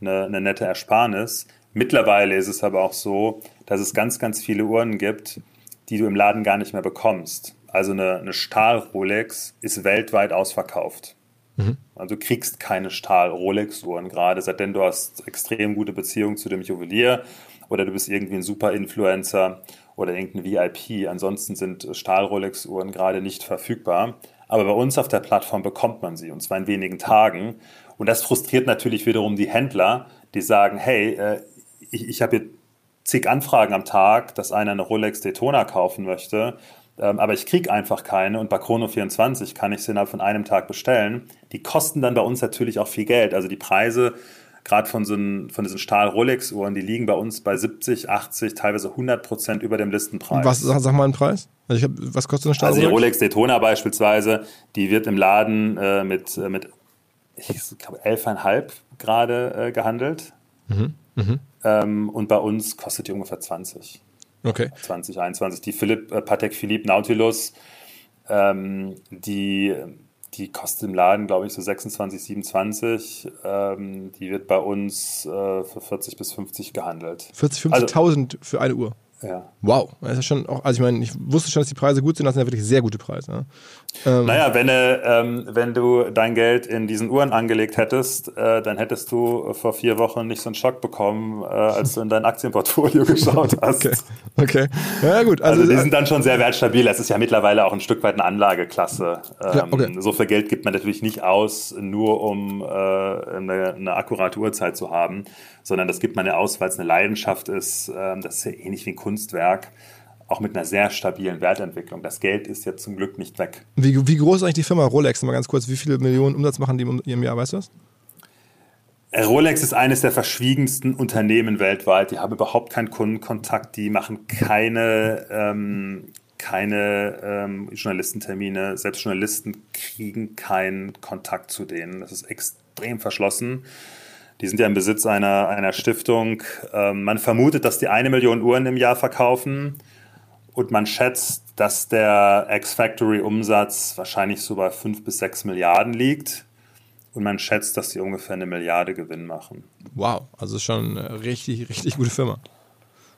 eine, eine nette Ersparnis. Mittlerweile ist es aber auch so, dass es ganz, ganz viele Uhren gibt, die du im Laden gar nicht mehr bekommst. Also eine, eine Stahl-Rolex ist weltweit ausverkauft. Mhm. Also du kriegst keine Stahl-Rolex-Uhren gerade, seitdem du hast extrem gute Beziehung zu dem Juwelier oder du bist irgendwie ein Super-Influencer oder irgendein VIP. Ansonsten sind Stahl-Rolex-Uhren gerade nicht verfügbar. Aber bei uns auf der Plattform bekommt man sie und zwar in wenigen Tagen. Und das frustriert natürlich wiederum die Händler, die sagen, hey, äh, ich, ich habe hier zig Anfragen am Tag, dass einer eine Rolex Daytona kaufen möchte, ähm, aber ich kriege einfach keine und bei Chrono24 kann ich sie innerhalb von einem Tag bestellen. Die kosten dann bei uns natürlich auch viel Geld. Also die Preise gerade von, so von diesen Stahl-Rolex-Uhren, die liegen bei uns bei 70, 80, teilweise 100 Prozent über dem Listenpreis. Was, sag mal einen Preis? Also ich hab, was kostet eine Stahl-Rolex? Also die Rolex Daytona beispielsweise, die wird im Laden äh, mit, äh, mit ich glaube, 11,5 gerade äh, gehandelt. Mhm. Mhm. Ähm, und bei uns kostet die ungefähr 20. Okay. 2021. Die Philipp, äh, Patek Philippe Nautilus, ähm, die die kostet im Laden, glaube ich, so 26, 27. Ähm, die wird bei uns äh, für 40 bis 50 gehandelt. 40, 50.000 also, für eine Uhr? Ja. Wow, das ist schon auch, also ich meine, ich wusste schon, dass die Preise gut sind, das sind ja wirklich sehr gute Preise. Ne? Ähm, naja, wenn, ähm, wenn du dein Geld in diesen Uhren angelegt hättest, äh, dann hättest du vor vier Wochen nicht so einen Schock bekommen, äh, als du in dein Aktienportfolio geschaut hast. okay, okay. Ja, gut. Also, also die sind dann schon sehr wertstabil. Es ist ja mittlerweile auch ein Stück weit eine Anlageklasse. Ähm, ja, okay. So viel Geld gibt man natürlich nicht aus, nur um äh, eine, eine akkurate Uhrzeit zu haben sondern das gibt man ja aus, weil es eine Leidenschaft ist. Ähm, das ist ja ähnlich wie ein Kunstwerk, auch mit einer sehr stabilen Wertentwicklung. Das Geld ist jetzt zum Glück nicht weg. Wie, wie groß ist eigentlich die Firma Rolex? Mal ganz kurz, wie viele Millionen Umsatz machen die im Jahr, weißt du das? Äh, Rolex ist eines der verschwiegensten Unternehmen weltweit. Die haben überhaupt keinen Kundenkontakt, die machen keine, ähm, keine ähm, Journalistentermine. Selbst Journalisten kriegen keinen Kontakt zu denen. Das ist extrem verschlossen. Die sind ja im Besitz einer, einer Stiftung. Ähm, man vermutet, dass die eine Million Uhren im Jahr verkaufen und man schätzt, dass der X-Factory-Umsatz wahrscheinlich so bei fünf bis sechs Milliarden liegt. Und man schätzt, dass die ungefähr eine Milliarde Gewinn machen. Wow, also schon eine richtig, richtig gute Firma.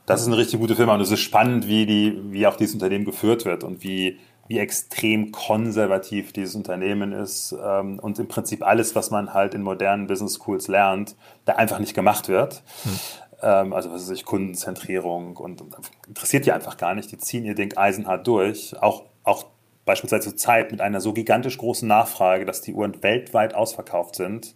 Das ist eine richtig gute Firma und es ist spannend, wie, die, wie auch dieses Unternehmen geführt wird und wie, wie extrem konservativ dieses Unternehmen ist ähm, und im Prinzip alles, was man halt in modernen Business Schools lernt, da einfach nicht gemacht wird. Hm. Ähm, also was weiß ich, Kundenzentrierung und, und, interessiert die einfach gar nicht. Die ziehen ihr Ding eisenhart durch. Auch, auch beispielsweise zur Zeit mit einer so gigantisch großen Nachfrage, dass die Uhren weltweit ausverkauft sind,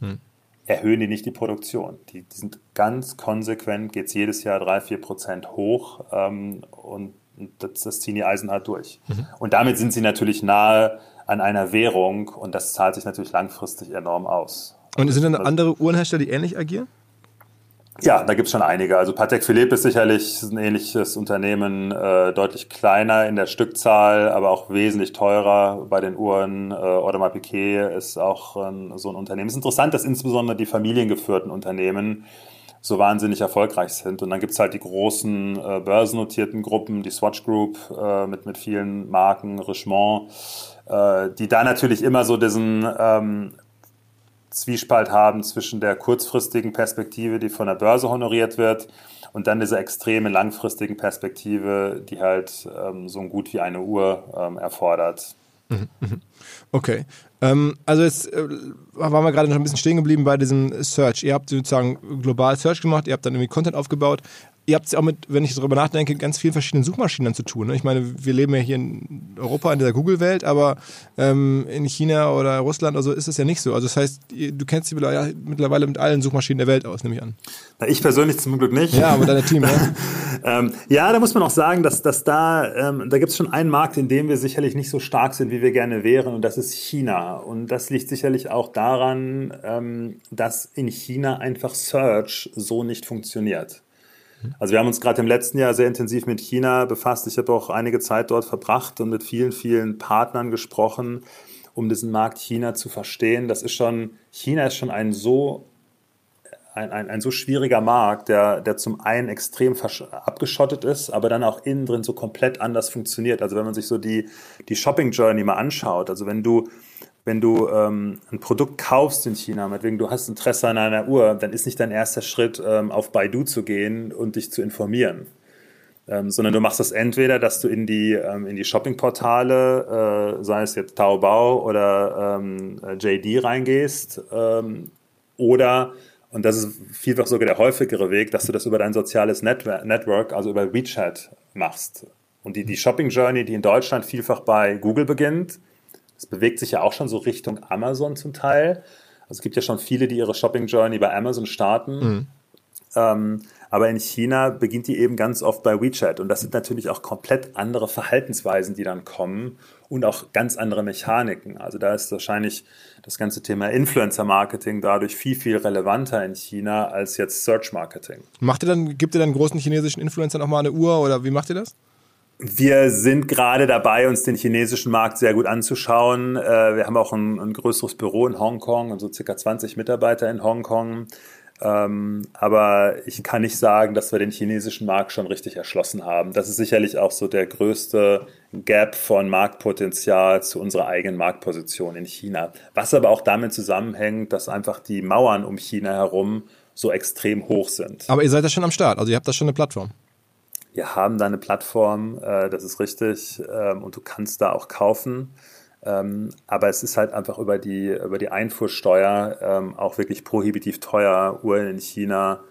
hm. erhöhen die nicht die Produktion. Die, die sind ganz konsequent, geht es jedes Jahr drei, vier Prozent hoch ähm, und und das, das ziehen die Eisenhart durch. Mhm. Und damit sind sie natürlich nahe an einer Währung und das zahlt sich natürlich langfristig enorm aus. Und sind denn also, andere Uhrenhersteller, die ähnlich agieren? Ja, da gibt es schon einige. Also Patek Philippe ist sicherlich ein ähnliches Unternehmen, äh, deutlich kleiner in der Stückzahl, aber auch wesentlich teurer bei den Uhren. Äh, Audemars Piguet ist auch äh, so ein Unternehmen. Es ist interessant, dass insbesondere die familiengeführten Unternehmen so wahnsinnig erfolgreich sind. Und dann gibt es halt die großen äh, börsennotierten Gruppen, die Swatch Group äh, mit, mit vielen Marken, Richemont, äh, die da natürlich immer so diesen ähm, Zwiespalt haben zwischen der kurzfristigen Perspektive, die von der Börse honoriert wird, und dann diese extreme langfristigen Perspektive, die halt ähm, so ein Gut wie eine Uhr ähm, erfordert. Mhm, mhm. Okay. Ähm, also jetzt äh, waren wir gerade noch ein bisschen stehen geblieben bei diesem Search. Ihr habt sozusagen global Search gemacht, ihr habt dann irgendwie Content aufgebaut. Ihr habt es auch mit, wenn ich darüber nachdenke, ganz vielen verschiedenen Suchmaschinen zu tun. Ne? Ich meine, wir leben ja hier in Europa, in der Google-Welt, aber ähm, in China oder Russland oder so ist es ja nicht so. Also das heißt, du kennst dich mittlerweile mit allen Suchmaschinen der Welt aus, nehme ich an. Na, ich persönlich zum Glück nicht. Ja, aber dein Team, ja. ähm, ja, da muss man auch sagen, dass, dass da, ähm, da gibt es schon einen Markt, in dem wir sicherlich nicht so stark sind, wie wir gerne wären, und das ist China. Und das liegt sicherlich auch daran, ähm, dass in China einfach Search so nicht funktioniert. Also wir haben uns gerade im letzten Jahr sehr intensiv mit China befasst. Ich habe auch einige Zeit dort verbracht und mit vielen, vielen Partnern gesprochen, um diesen Markt China zu verstehen. Das ist schon, China ist schon ein so ein, ein, ein so schwieriger Markt, der, der zum einen extrem abgeschottet ist, aber dann auch innen drin so komplett anders funktioniert. Also wenn man sich so die, die Shopping Journey mal anschaut, also wenn du wenn du ähm, ein Produkt kaufst in China, meinetwegen du hast Interesse an einer Uhr, dann ist nicht dein erster Schritt, ähm, auf Baidu zu gehen und dich zu informieren. Ähm, sondern du machst das entweder, dass du in die, ähm, in die Shoppingportale, äh, sei es jetzt Taobao oder ähm, JD reingehst, ähm, oder, und das ist vielfach sogar der häufigere Weg, dass du das über dein soziales Network, also über WeChat machst. Und die, die Shopping Journey, die in Deutschland vielfach bei Google beginnt, es bewegt sich ja auch schon so Richtung Amazon zum Teil. Also es gibt ja schon viele, die ihre Shopping Journey bei Amazon starten. Mhm. Ähm, aber in China beginnt die eben ganz oft bei WeChat. Und das sind natürlich auch komplett andere Verhaltensweisen, die dann kommen und auch ganz andere Mechaniken. Also da ist wahrscheinlich das ganze Thema Influencer-Marketing dadurch viel, viel relevanter in China als jetzt Search-Marketing. Macht ihr dann, gibt ihr dann großen chinesischen Influencern auch mal eine Uhr oder wie macht ihr das? Wir sind gerade dabei, uns den chinesischen Markt sehr gut anzuschauen. Äh, wir haben auch ein, ein größeres Büro in Hongkong und so circa 20 Mitarbeiter in Hongkong. Ähm, aber ich kann nicht sagen, dass wir den chinesischen Markt schon richtig erschlossen haben. Das ist sicherlich auch so der größte Gap von Marktpotenzial zu unserer eigenen Marktposition in China. Was aber auch damit zusammenhängt, dass einfach die Mauern um China herum so extrem hoch sind. Aber ihr seid ja schon am Start, also ihr habt da schon eine Plattform wir haben da eine Plattform, äh, das ist richtig, ähm, und du kannst da auch kaufen. Ähm, aber es ist halt einfach über die, über die Einfuhrsteuer ähm, auch wirklich prohibitiv teuer, Uhren in China,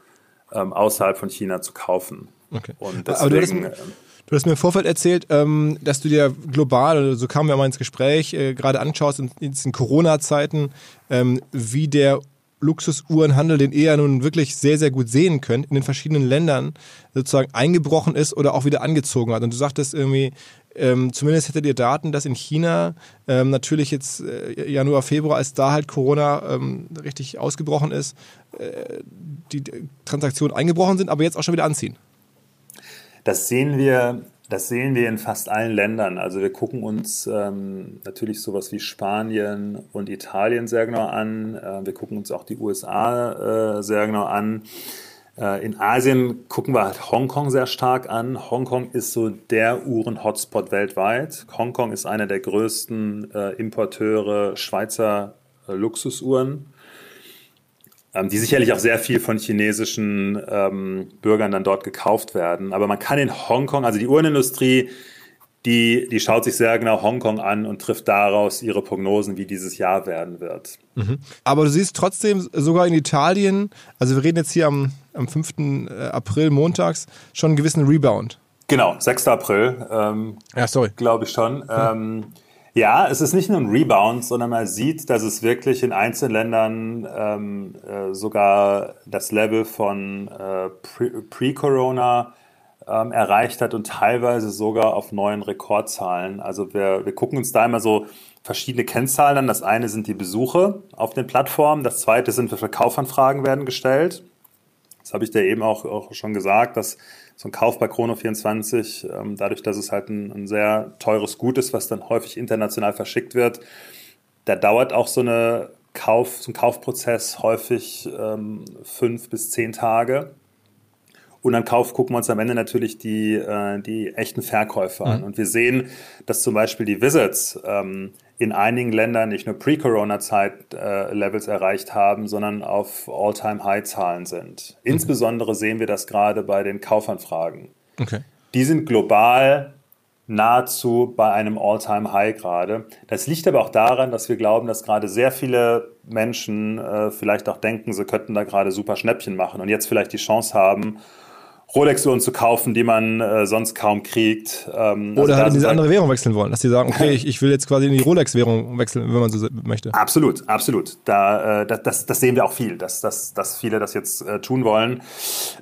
ähm, außerhalb von China zu kaufen. Okay. Und deswegen, aber du hast, ähm, du hast mir im Vorfeld erzählt, ähm, dass du dir global, so kamen wir mal ins Gespräch, äh, gerade anschaust in, in Corona-Zeiten, wie der Luxusuhrenhandel, den ihr ja nun wirklich sehr, sehr gut sehen könnt, in den verschiedenen Ländern sozusagen eingebrochen ist oder auch wieder angezogen hat. Und du sagtest irgendwie, ähm, zumindest hättet ihr Daten, dass in China ähm, natürlich jetzt äh, Januar, Februar, als da halt Corona ähm, richtig ausgebrochen ist, äh, die Transaktionen eingebrochen sind, aber jetzt auch schon wieder anziehen. Das sehen wir das sehen wir in fast allen Ländern. Also wir gucken uns ähm, natürlich sowas wie Spanien und Italien sehr genau an. Äh, wir gucken uns auch die USA äh, sehr genau an. Äh, in Asien gucken wir halt Hongkong sehr stark an. Hongkong ist so der Uhren-Hotspot weltweit. Hongkong ist einer der größten äh, Importeure Schweizer äh, Luxusuhren die sicherlich auch sehr viel von chinesischen ähm, Bürgern dann dort gekauft werden. Aber man kann in Hongkong, also die Uhrenindustrie, die, die schaut sich sehr genau Hongkong an und trifft daraus ihre Prognosen, wie dieses Jahr werden wird. Mhm. Aber du siehst trotzdem sogar in Italien, also wir reden jetzt hier am, am 5. Äh, April montags, schon einen gewissen Rebound. Genau, 6. April. Ähm, ja, sorry. Glaube ich schon. Mhm. Ähm, ja, es ist nicht nur ein Rebound, sondern man sieht, dass es wirklich in einzelnen Ländern ähm, äh, sogar das Level von äh, Pre-Corona ähm, erreicht hat und teilweise sogar auf neuen Rekordzahlen. Also wir, wir gucken uns da immer so verschiedene Kennzahlen an. Das eine sind die Besuche auf den Plattformen, das zweite sind, wie viele Kaufanfragen werden gestellt. Das habe ich dir eben auch, auch schon gesagt, dass so ein Kauf bei Chrono24, ähm, dadurch, dass es halt ein, ein, sehr teures Gut ist, was dann häufig international verschickt wird, da dauert auch so eine Kauf, so ein Kaufprozess häufig ähm, fünf bis zehn Tage. Und dann Kauf gucken wir uns am Ende natürlich die, äh, die echten Verkäufer mhm. an. Und wir sehen, dass zum Beispiel die Visits ähm, in einigen Ländern nicht nur Pre-Corona-Zeit-Levels äh, erreicht haben, sondern auf All-Time-High-Zahlen sind. Mhm. Insbesondere sehen wir das gerade bei den Kaufanfragen. Okay. Die sind global nahezu bei einem All-Time-High gerade. Das liegt aber auch daran, dass wir glauben, dass gerade sehr viele Menschen äh, vielleicht auch denken, sie könnten da gerade super Schnäppchen machen und jetzt vielleicht die Chance haben, Rolex-Uhren zu kaufen, die man äh, sonst kaum kriegt. Ähm, also Oder also halt in diese andere Währung wechseln wollen, dass die sagen, okay, ich, ich will jetzt quasi in die Rolex-Währung wechseln, wenn man so möchte. Absolut, absolut. Da, äh, das, das sehen wir auch viel, dass, dass, dass viele das jetzt äh, tun wollen.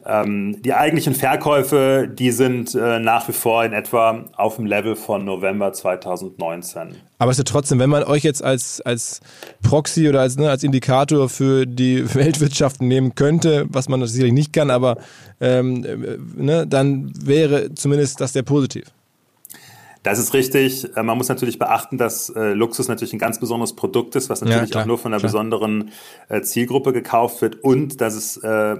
Ähm, die eigentlichen Verkäufe, die sind äh, nach wie vor in etwa auf dem Level von November 2019. Aber es ist ja trotzdem, wenn man euch jetzt als, als Proxy oder als, ne, als Indikator für die Weltwirtschaft nehmen könnte, was man sicherlich nicht kann, aber ähm, ne, dann wäre zumindest das sehr positiv. Das ist richtig. Äh, man muss natürlich beachten, dass äh, Luxus natürlich ein ganz besonderes Produkt ist, was natürlich ja, klar, auch nur von einer klar. besonderen äh, Zielgruppe gekauft wird und dass es äh,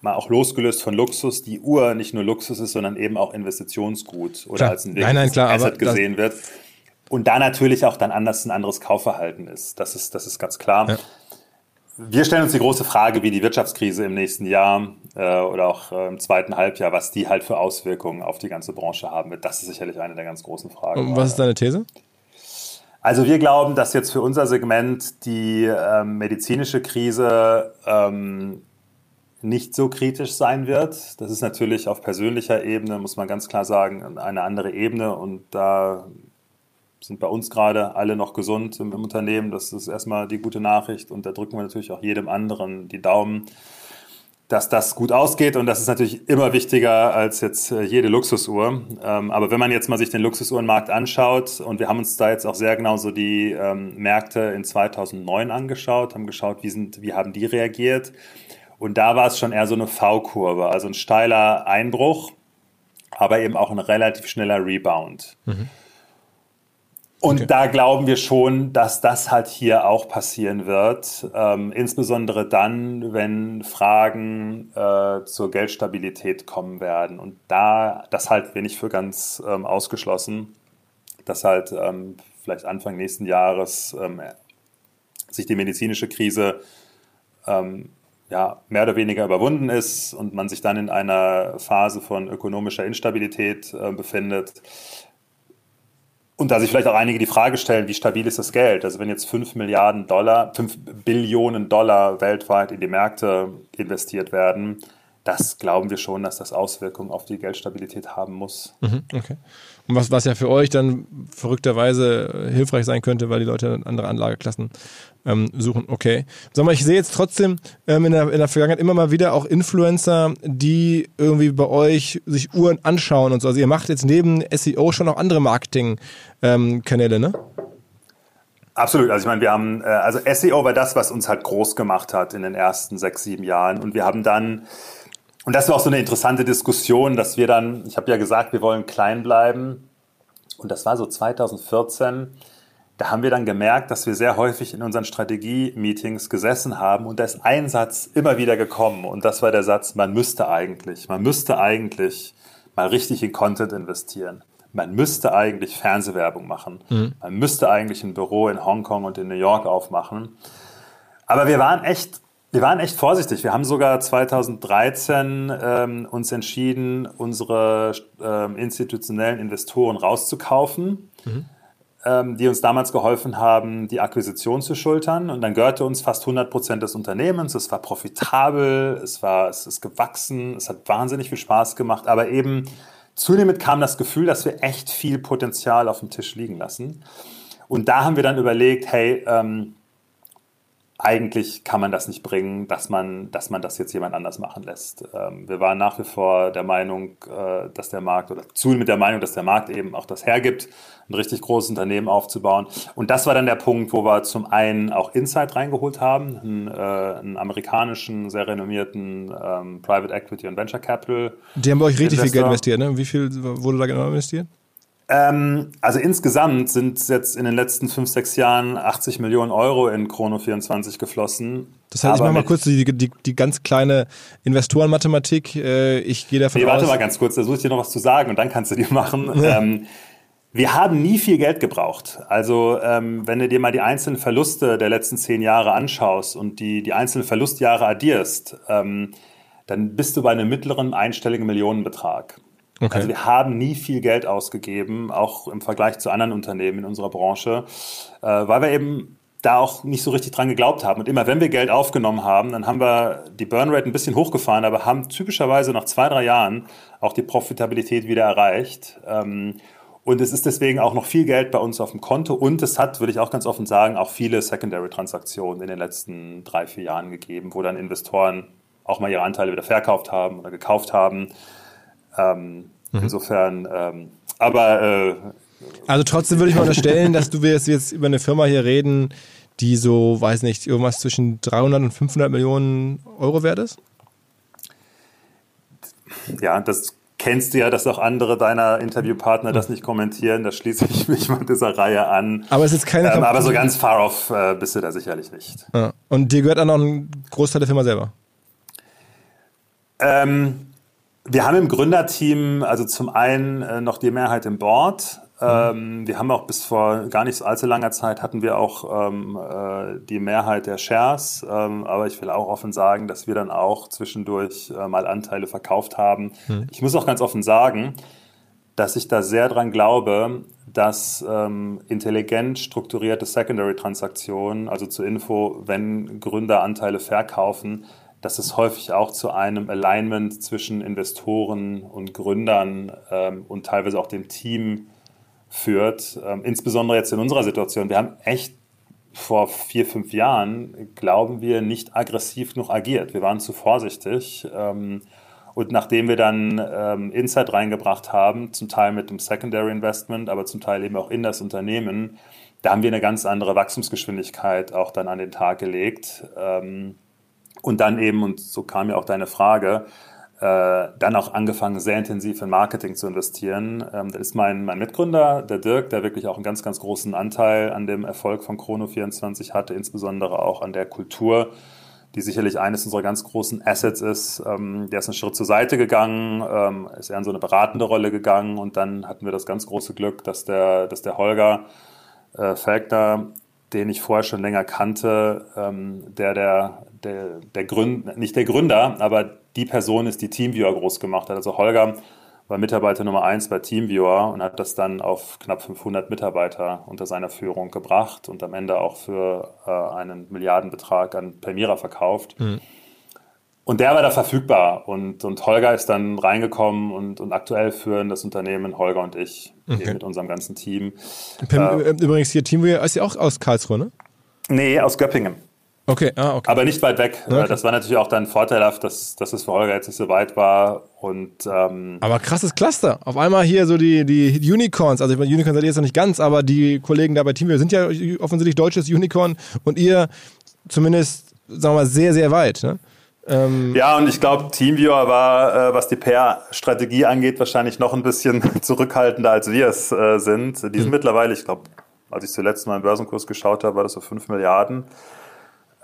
mal auch losgelöst von Luxus, die Uhr nicht nur Luxus ist, sondern eben auch Investitionsgut oder klar. als ein nein, nein, klar, Asset gesehen wird. Und da natürlich auch dann anders ein anderes Kaufverhalten ist. Das ist, das ist ganz klar. Ja. Wir stellen uns die große Frage, wie die Wirtschaftskrise im nächsten Jahr äh, oder auch äh, im zweiten Halbjahr, was die halt für Auswirkungen auf die ganze Branche haben wird. Das ist sicherlich eine der ganz großen Fragen. Und was ist deine These? Also wir glauben, dass jetzt für unser Segment die ähm, medizinische Krise ähm, nicht so kritisch sein wird. Das ist natürlich auf persönlicher Ebene, muss man ganz klar sagen, eine andere Ebene und da sind bei uns gerade alle noch gesund im, im, Unternehmen. Das ist erstmal die gute Nachricht. Und da drücken wir natürlich auch jedem anderen die Daumen, dass das gut ausgeht. Und das ist natürlich immer wichtiger als jetzt äh, jede Luxusuhr. Ähm, aber wenn man jetzt mal sich den Luxusuhrenmarkt anschaut, und wir haben uns da jetzt auch sehr genau so die ähm, Märkte in 2009 angeschaut, haben geschaut, wie, sind, wie haben die reagiert. Und da war es schon eher so eine V-Kurve, also ein steiler Einbruch, aber eben auch ein relativ schneller Rebound. Mhm. Und okay. da glauben wir schon, dass das halt hier auch passieren wird, ähm, insbesondere dann, wenn Fragen äh, zur Geldstabilität kommen werden. Und da, das halten wir nicht für ganz ähm, ausgeschlossen, dass halt ähm, vielleicht Anfang nächsten Jahres ähm, sich die medizinische Krise ähm, ja, mehr oder weniger überwunden ist und man sich dann in einer Phase von ökonomischer Instabilität äh, befindet und da sich vielleicht auch einige die Frage stellen, wie stabil ist das Geld? Also wenn jetzt 5 Milliarden Dollar, 5 Billionen Dollar weltweit in die Märkte investiert werden, das glauben wir schon, dass das Auswirkungen auf die Geldstabilität haben muss. Mhm, okay. Und was, was ja für euch dann verrückterweise hilfreich sein könnte, weil die Leute andere Anlageklassen ähm, suchen. Okay. Sag mal, ich sehe jetzt trotzdem ähm, in, der, in der Vergangenheit immer mal wieder auch Influencer, die irgendwie bei euch sich Uhren anschauen und so. Also ihr macht jetzt neben SEO schon noch andere Marketing-Kanäle, ähm, ne? Absolut. Also ich meine, wir haben, äh, also SEO war das, was uns halt groß gemacht hat in den ersten sechs, sieben Jahren. Und wir haben dann und das war auch so eine interessante Diskussion, dass wir dann, ich habe ja gesagt, wir wollen klein bleiben. Und das war so 2014. Da haben wir dann gemerkt, dass wir sehr häufig in unseren Strategie-Meetings gesessen haben und da ist ein Satz immer wieder gekommen und das war der Satz, man müsste eigentlich, man müsste eigentlich mal richtig in Content investieren. Man müsste eigentlich Fernsehwerbung machen. Mhm. Man müsste eigentlich ein Büro in Hongkong und in New York aufmachen. Aber wir waren echt wir waren echt vorsichtig. Wir haben sogar 2013 ähm, uns entschieden, unsere ähm, institutionellen Investoren rauszukaufen, mhm. ähm, die uns damals geholfen haben, die Akquisition zu schultern. Und dann gehörte uns fast 100 Prozent des Unternehmens. Es war profitabel, es, war, es ist gewachsen, es hat wahnsinnig viel Spaß gemacht. Aber eben zunehmend kam das Gefühl, dass wir echt viel Potenzial auf dem Tisch liegen lassen. Und da haben wir dann überlegt, hey, ähm, eigentlich kann man das nicht bringen, dass man, dass man das jetzt jemand anders machen lässt. Ähm, wir waren nach wie vor der Meinung, äh, dass der Markt oder zu mit der Meinung, dass der Markt eben auch das hergibt, ein richtig großes Unternehmen aufzubauen. Und das war dann der Punkt, wo wir zum einen auch Insight reingeholt haben, einen, äh, einen amerikanischen, sehr renommierten ähm, Private Equity und Venture Capital. Die haben bei euch richtig Investor. viel Geld investiert, ne? Wie viel wurde da genau investiert? Ähm, also insgesamt sind jetzt in den letzten fünf, sechs Jahren 80 Millionen Euro in Chrono 24 geflossen. Das heißt, ich mache mal kurz die, die, die ganz kleine Investorenmathematik. Äh, ich gehe davon nee, aus... Warte mal ganz kurz, da suche ich dir noch was zu sagen und dann kannst du die machen. Ja. Ähm, wir haben nie viel Geld gebraucht. Also ähm, wenn du dir mal die einzelnen Verluste der letzten zehn Jahre anschaust und die, die einzelnen Verlustjahre addierst, ähm, dann bist du bei einem mittleren einstelligen Millionenbetrag. Okay. Also wir haben nie viel Geld ausgegeben, auch im Vergleich zu anderen Unternehmen in unserer Branche, äh, weil wir eben da auch nicht so richtig dran geglaubt haben. Und immer wenn wir Geld aufgenommen haben, dann haben wir die Burnrate ein bisschen hochgefahren, aber haben typischerweise nach zwei, drei Jahren auch die Profitabilität wieder erreicht. Ähm, und es ist deswegen auch noch viel Geld bei uns auf dem Konto. Und es hat, würde ich auch ganz offen sagen, auch viele Secondary-Transaktionen in den letzten drei, vier Jahren gegeben, wo dann Investoren auch mal ihre Anteile wieder verkauft haben oder gekauft haben. Ähm, mhm. Insofern, ähm, aber äh, also trotzdem würde ich mal unterstellen, dass du wirst jetzt über eine Firma hier reden, die so, weiß nicht, irgendwas zwischen 300 und 500 Millionen Euro wert ist? Ja, das kennst du ja, dass auch andere deiner Interviewpartner das nicht kommentieren. Da schließe ich mich mal dieser Reihe an. Aber es ist keine. Ähm, aber so ganz far off äh, bist du da sicherlich nicht. Ja. Und dir gehört auch noch ein Großteil der Firma selber? Ähm, wir haben im Gründerteam also zum einen äh, noch die Mehrheit im Board. Ähm, wir haben auch bis vor gar nicht so allzu langer Zeit hatten wir auch ähm, äh, die Mehrheit der Shares, ähm, aber ich will auch offen sagen, dass wir dann auch zwischendurch äh, mal Anteile verkauft haben. Mhm. Ich muss auch ganz offen sagen, dass ich da sehr dran glaube, dass ähm, intelligent strukturierte Secondary-Transaktionen, also zur Info, wenn Gründer Anteile verkaufen, dass es häufig auch zu einem Alignment zwischen Investoren und Gründern ähm, und teilweise auch dem Team führt. Ähm, insbesondere jetzt in unserer Situation. Wir haben echt vor vier, fünf Jahren, glauben wir, nicht aggressiv genug agiert. Wir waren zu vorsichtig. Ähm, und nachdem wir dann ähm, Insight reingebracht haben, zum Teil mit dem Secondary Investment, aber zum Teil eben auch in das Unternehmen, da haben wir eine ganz andere Wachstumsgeschwindigkeit auch dann an den Tag gelegt. Ähm, und dann eben, und so kam ja auch deine Frage, äh, dann auch angefangen, sehr intensiv in Marketing zu investieren. Ähm, das ist mein, mein Mitgründer, der Dirk, der wirklich auch einen ganz, ganz großen Anteil an dem Erfolg von Chrono24 hatte, insbesondere auch an der Kultur, die sicherlich eines unserer ganz großen Assets ist. Ähm, der ist einen Schritt zur Seite gegangen, ähm, ist eher in so eine beratende Rolle gegangen und dann hatten wir das ganz große Glück, dass der, dass der Holger äh, Felkner, den ich vorher schon länger kannte, ähm, der, der, der, der Gründer, nicht der Gründer, aber die Person ist, die Teamviewer groß gemacht hat. Also Holger war Mitarbeiter Nummer eins bei Teamviewer und hat das dann auf knapp 500 Mitarbeiter unter seiner Führung gebracht und am Ende auch für äh, einen Milliardenbetrag an Permira verkauft. Mhm. Und der war da verfügbar und, und Holger ist dann reingekommen und, und aktuell führen das Unternehmen Holger und ich okay. mit unserem ganzen Team. Äh, Übrigens hier Teamviewer ist ja auch aus Karlsruhe, ne? Nee, aus Göppingen. Okay, ah, okay. Aber nicht weit weg. Okay. Das war natürlich auch dann vorteilhaft, dass, dass es für Holger jetzt nicht so weit war. Und, ähm aber krasses Cluster. Auf einmal hier so die, die Unicorns. Also ich meine, Unicorns seid ihr jetzt noch nicht ganz, aber die Kollegen da bei Teamviewer sind ja offensichtlich deutsches Unicorn und ihr zumindest, sagen wir mal, sehr, sehr weit. Ne? Ähm ja, und ich glaube, Teamviewer war, äh, was die PR-Strategie angeht, wahrscheinlich noch ein bisschen zurückhaltender, als wir es äh, sind. Die sind hm. mittlerweile, ich glaube, als ich zuletzt mal im Börsenkurs geschaut habe, war das so 5 Milliarden.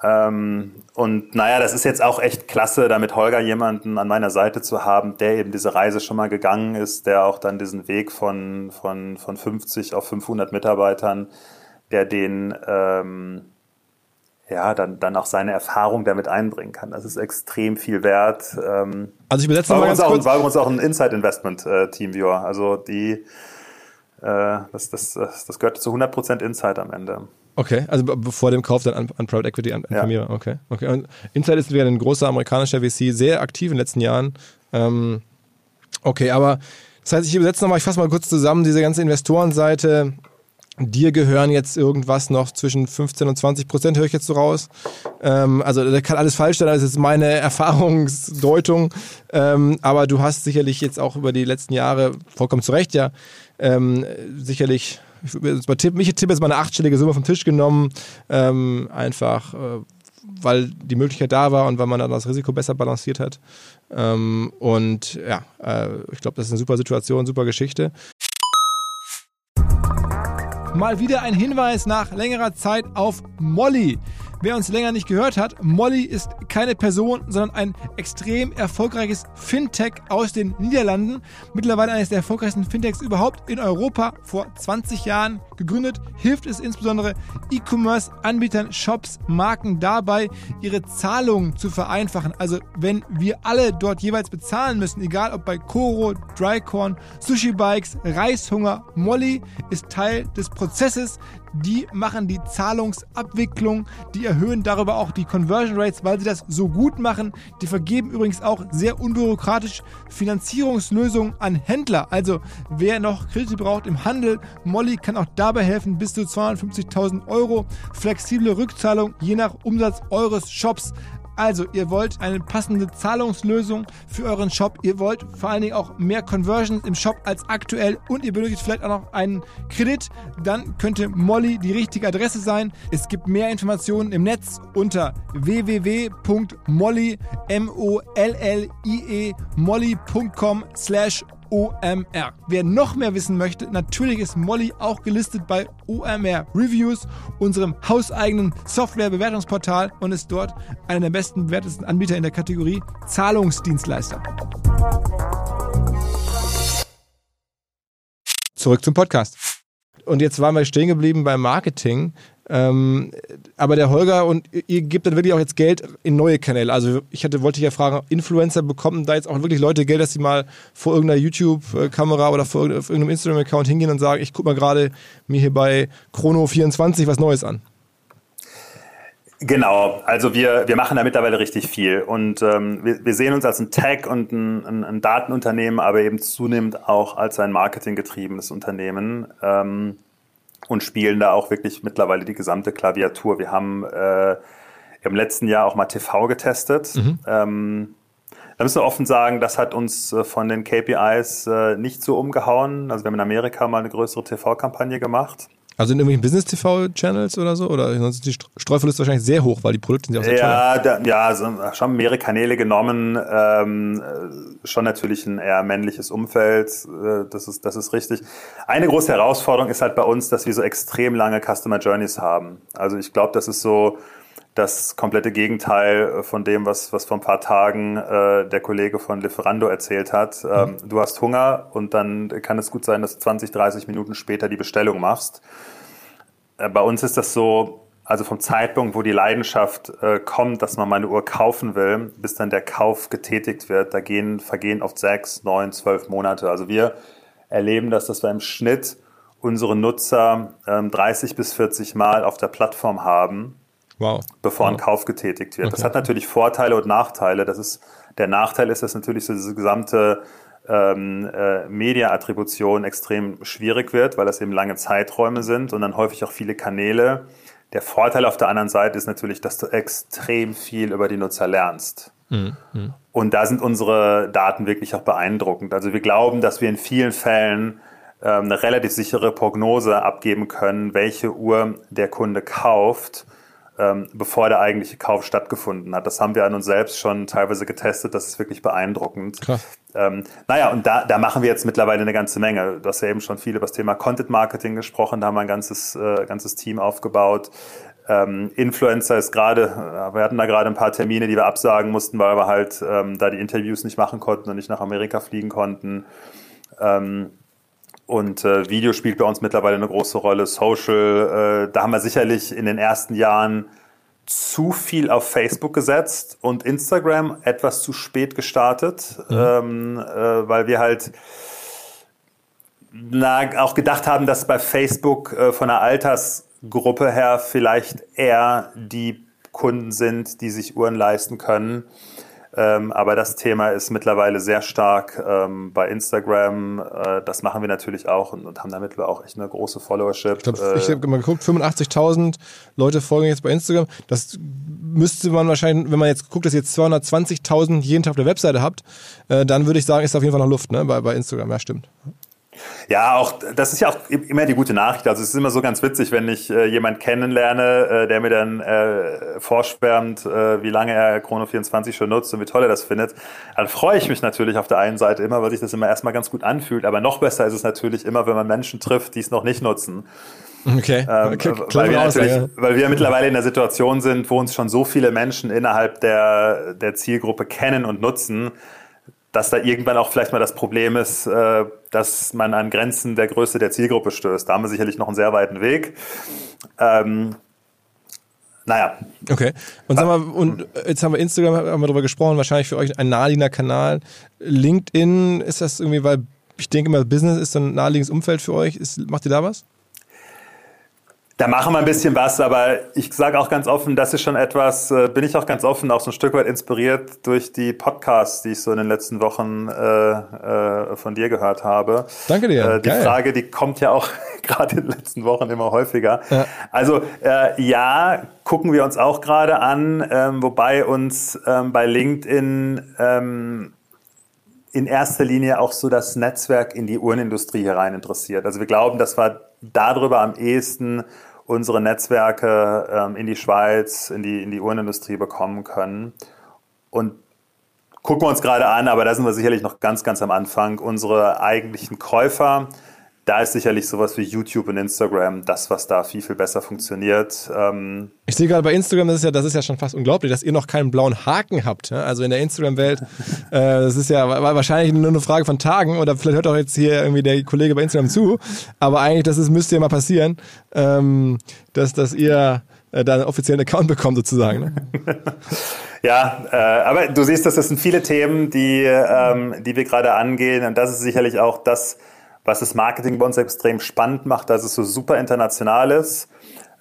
Ähm, und naja, das ist jetzt auch echt klasse, da mit Holger jemanden an meiner Seite zu haben, der eben diese Reise schon mal gegangen ist, der auch dann diesen Weg von, von, von 50 auf 500 Mitarbeitern, der den, ähm, ja, dann, dann auch seine Erfahrung damit einbringen kann. Das ist extrem viel wert. Ähm, also ich übersetze mal ganz auch, kurz. War übrigens auch ein Inside-Investment-Teamviewer. Äh, also die, äh, das, das, das gehört zu 100% Inside am Ende. Okay, also vor dem Kauf dann an, an Private Equity an, an ja. Okay, okay. Und Insight ist wieder ein großer amerikanischer VC, sehr aktiv in den letzten Jahren. Ähm, okay, aber das heißt, ich übersetze nochmal, ich fasse mal kurz zusammen, diese ganze Investorenseite. Dir gehören jetzt irgendwas noch zwischen 15 und 20 Prozent, höre ich jetzt so raus. Ähm, also da kann alles falsch sein, das ist meine Erfahrungsdeutung. Ähm, aber du hast sicherlich jetzt auch über die letzten Jahre, vollkommen zu Recht, ja, ähm, sicherlich ich, ich tippe jetzt mal eine achtstellige Summe vom Tisch genommen, ähm, einfach äh, weil die Möglichkeit da war und weil man dann das Risiko besser balanciert hat. Ähm, und ja, äh, ich glaube, das ist eine super Situation, super Geschichte. Mal wieder ein Hinweis nach längerer Zeit auf Molly. Wer uns länger nicht gehört hat, Molly ist keine Person, sondern ein extrem erfolgreiches Fintech aus den Niederlanden. Mittlerweile eines der erfolgreichsten Fintechs überhaupt in Europa. Vor 20 Jahren gegründet, hilft es insbesondere E-Commerce-Anbietern, Shops, Marken dabei, ihre Zahlungen zu vereinfachen. Also wenn wir alle dort jeweils bezahlen müssen, egal ob bei Koro, Drycorn, Sushi Bikes, Reishunger, Molly ist Teil des Prozesses. Die machen die Zahlungsabwicklung, die erhöhen darüber auch die Conversion Rates, weil sie das so gut machen. Die vergeben übrigens auch sehr unbürokratisch Finanzierungslösungen an Händler. Also wer noch Kredite braucht im Handel, Molly kann auch dabei helfen, bis zu 250.000 Euro. Flexible Rückzahlung je nach Umsatz eures Shops. Also, ihr wollt eine passende Zahlungslösung für euren Shop. Ihr wollt vor allen Dingen auch mehr Conversions im Shop als aktuell und ihr benötigt vielleicht auch noch einen Kredit. Dann könnte Molly die richtige Adresse sein. Es gibt mehr Informationen im Netz unter www.molly, M-O-L-L-I-E, molly.com slash OMR. Wer noch mehr wissen möchte, natürlich ist Molly auch gelistet bei OMR Reviews, unserem hauseigenen Software-Bewertungsportal und ist dort einer der besten bewertesten Anbieter in der Kategorie Zahlungsdienstleister. Zurück zum Podcast. Und jetzt waren wir stehen geblieben beim Marketing. Ähm, aber der Holger und ihr gebt dann wirklich auch jetzt Geld in neue Kanäle. Also ich hatte, wollte ja fragen, Influencer bekommen da jetzt auch wirklich Leute Geld, dass sie mal vor irgendeiner YouTube-Kamera oder vor irgendeinem Instagram-Account hingehen und sagen, ich gucke mal gerade mir hier bei Chrono24 was Neues an. Genau, also wir, wir machen da mittlerweile richtig viel und ähm, wir, wir sehen uns als ein Tech- und ein, ein, ein Datenunternehmen, aber eben zunehmend auch als ein marketinggetriebenes Unternehmen. Ähm, und spielen da auch wirklich mittlerweile die gesamte Klaviatur. Wir haben äh, im letzten Jahr auch mal TV getestet. Mhm. Ähm, da müssen wir offen sagen, das hat uns äh, von den KPIs äh, nicht so umgehauen. Also wir haben in Amerika mal eine größere TV-Kampagne gemacht. Also in irgendwelchen Business-TV-Channels oder so? Oder sonst ist die Streuverlust wahrscheinlich sehr hoch, weil die Produkte sind ja auch sehr ja, teuer. Da, ja, also schon mehrere Kanäle genommen. Ähm, äh, schon natürlich ein eher männliches Umfeld. Äh, das, ist, das ist richtig. Eine große Herausforderung ist halt bei uns, dass wir so extrem lange Customer Journeys haben. Also ich glaube, das ist so das komplette Gegenteil von dem, was, was vor ein paar Tagen äh, der Kollege von Lieferando erzählt hat. Ähm, mhm. Du hast Hunger und dann kann es gut sein, dass du 20, 30 Minuten später die Bestellung machst. Äh, bei uns ist das so, also vom Zeitpunkt, wo die Leidenschaft äh, kommt, dass man meine Uhr kaufen will, bis dann der Kauf getätigt wird, da gehen, vergehen oft sechs, neun, zwölf Monate. Also wir erleben das, dass wir im Schnitt unsere Nutzer ähm, 30 bis 40 Mal auf der Plattform haben wow. bevor ein Kauf getätigt wird. Okay. Das hat natürlich Vorteile und Nachteile. Das ist, der Nachteil ist, dass natürlich so diese gesamte ähm, äh, Media-Attribution extrem schwierig wird, weil das eben lange Zeiträume sind und dann häufig auch viele Kanäle. Der Vorteil auf der anderen Seite ist natürlich, dass du extrem viel über die Nutzer lernst. Mhm. Und da sind unsere Daten wirklich auch beeindruckend. Also wir glauben, dass wir in vielen Fällen ähm, eine relativ sichere Prognose abgeben können, welche Uhr der Kunde kauft ähm, bevor der eigentliche Kauf stattgefunden hat. Das haben wir an uns selbst schon teilweise getestet. Das ist wirklich beeindruckend. Krass. Ähm, naja, und da, da machen wir jetzt mittlerweile eine ganze Menge. Du hast ja eben schon viel über das Thema Content Marketing gesprochen. Da haben wir ein ganzes, äh, ganzes Team aufgebaut. Ähm, Influencer ist gerade, äh, wir hatten da gerade ein paar Termine, die wir absagen mussten, weil wir halt ähm, da die Interviews nicht machen konnten und nicht nach Amerika fliegen konnten. Ähm, und äh, Video spielt bei uns mittlerweile eine große Rolle, Social. Äh, da haben wir sicherlich in den ersten Jahren zu viel auf Facebook gesetzt und Instagram etwas zu spät gestartet, mhm. ähm, äh, weil wir halt na, auch gedacht haben, dass bei Facebook äh, von der Altersgruppe her vielleicht eher die Kunden sind, die sich Uhren leisten können. Ähm, aber das Thema ist mittlerweile sehr stark ähm, bei Instagram. Äh, das machen wir natürlich auch und, und, haben damit auch echt eine große Followership. Ich, glaub, äh, ich habe mal geguckt, 85.000 Leute folgen jetzt bei Instagram. Das müsste man wahrscheinlich, wenn man jetzt guckt, dass ihr jetzt 220.000 jeden Tag auf der Webseite habt, äh, dann würde ich sagen, ist auf jeden Fall noch Luft ne? bei, bei Instagram. Ja, stimmt. Ja, auch das ist ja auch immer die gute Nachricht. Also es ist immer so ganz witzig, wenn ich äh, jemand kennenlerne, äh, der mir dann äh, vorschwärmt, äh, wie lange er Chrono 24 schon nutzt und wie toll er das findet. Dann freue ich mich natürlich auf der einen Seite immer, weil sich das immer erstmal ganz gut anfühlt. Aber noch besser ist es natürlich immer, wenn man Menschen trifft, die es noch nicht nutzen. Okay. Ähm, okay weil, wir natürlich, ja. weil wir mittlerweile in der Situation sind, wo uns schon so viele Menschen innerhalb der, der Zielgruppe kennen und nutzen, dass da irgendwann auch vielleicht mal das Problem ist, äh, dass man an Grenzen der Größe der Zielgruppe stößt. Da haben wir sicherlich noch einen sehr weiten Weg. Ähm, naja. Okay. Und sag mal, und jetzt haben wir Instagram, haben wir darüber gesprochen, wahrscheinlich für euch ein naheliegender Kanal. LinkedIn, ist das irgendwie, weil ich denke immer, Business ist ein naheliegendes Umfeld für euch. Ist, macht ihr da was? Da machen wir ein bisschen was, aber ich sage auch ganz offen, das ist schon etwas, äh, bin ich auch ganz offen, auch so ein Stück weit inspiriert durch die Podcasts, die ich so in den letzten Wochen äh, äh, von dir gehört habe. Danke dir. Äh, die Geil. Frage, die kommt ja auch gerade in den letzten Wochen immer häufiger. Ja. Also äh, ja, gucken wir uns auch gerade an, ähm, wobei uns ähm, bei LinkedIn ähm, in erster Linie auch so das Netzwerk in die Uhrenindustrie herein interessiert. Also wir glauben, dass wir darüber am ehesten unsere Netzwerke ähm, in die Schweiz, in die, in die Uhrenindustrie bekommen können. Und gucken wir uns gerade an, aber da sind wir sicherlich noch ganz, ganz am Anfang. Unsere eigentlichen Käufer, da ist sicherlich sowas wie YouTube und Instagram das, was da viel, viel besser funktioniert. Ähm ich sehe gerade bei Instagram, das ist, ja, das ist ja schon fast unglaublich, dass ihr noch keinen blauen Haken habt. Also in der Instagram-Welt, äh, das ist ja wahrscheinlich nur eine Frage von Tagen oder vielleicht hört auch jetzt hier irgendwie der Kollege bei Instagram zu, aber eigentlich, das ist, müsste ja mal passieren, ähm, dass, dass ihr äh, da einen offiziellen Account bekommt sozusagen. Ne? ja, äh, aber du siehst, das sind viele Themen, die, ähm, die wir gerade angehen und das ist sicherlich auch das, was das Marketing bei uns extrem spannend macht, dass es so super international ist,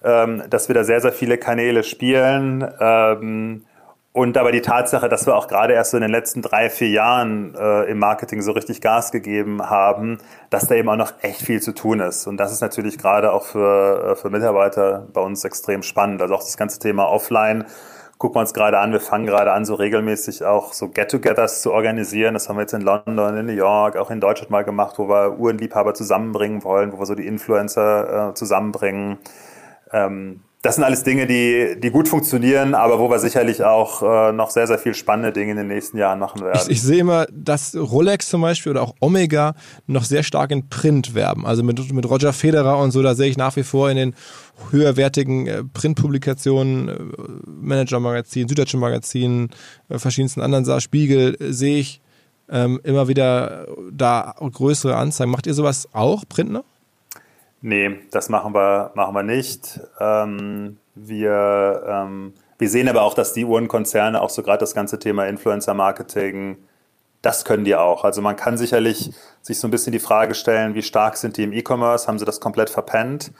ähm, dass wir da sehr, sehr viele Kanäle spielen. Ähm, und aber die Tatsache, dass wir auch gerade erst so in den letzten drei, vier Jahren äh, im Marketing so richtig Gas gegeben haben, dass da eben auch noch echt viel zu tun ist. Und das ist natürlich gerade auch für, äh, für Mitarbeiter bei uns extrem spannend. Also auch das ganze Thema Offline gucken wir uns gerade an, wir fangen gerade an, so regelmäßig auch so Get-togethers zu organisieren. Das haben wir jetzt in London, in New York, auch in Deutschland mal gemacht, wo wir Uhrenliebhaber zusammenbringen wollen, wo wir so die Influencer äh, zusammenbringen. Ähm, das sind alles Dinge, die, die gut funktionieren, aber wo wir sicherlich auch äh, noch sehr, sehr viel spannende Dinge in den nächsten Jahren machen werden. Ich, ich sehe immer, dass Rolex zum Beispiel oder auch Omega noch sehr stark in Print werben. Also mit, mit Roger Federer und so, da sehe ich nach wie vor in den höherwertigen äh, Printpublikationen, äh, Manager-Magazin, Süddeutsche Magazin, äh, verschiedensten anderen Sa Spiegel, äh, sehe ich ähm, immer wieder da größere Anzeigen. Macht ihr sowas auch, Printner? Nee, das machen wir, machen wir nicht. Ähm, wir, ähm, wir sehen aber auch, dass die Uhrenkonzerne auch so gerade das ganze Thema Influencer-Marketing, das können die auch. Also man kann sicherlich sich so ein bisschen die Frage stellen, wie stark sind die im E-Commerce? Haben sie das komplett verpennt?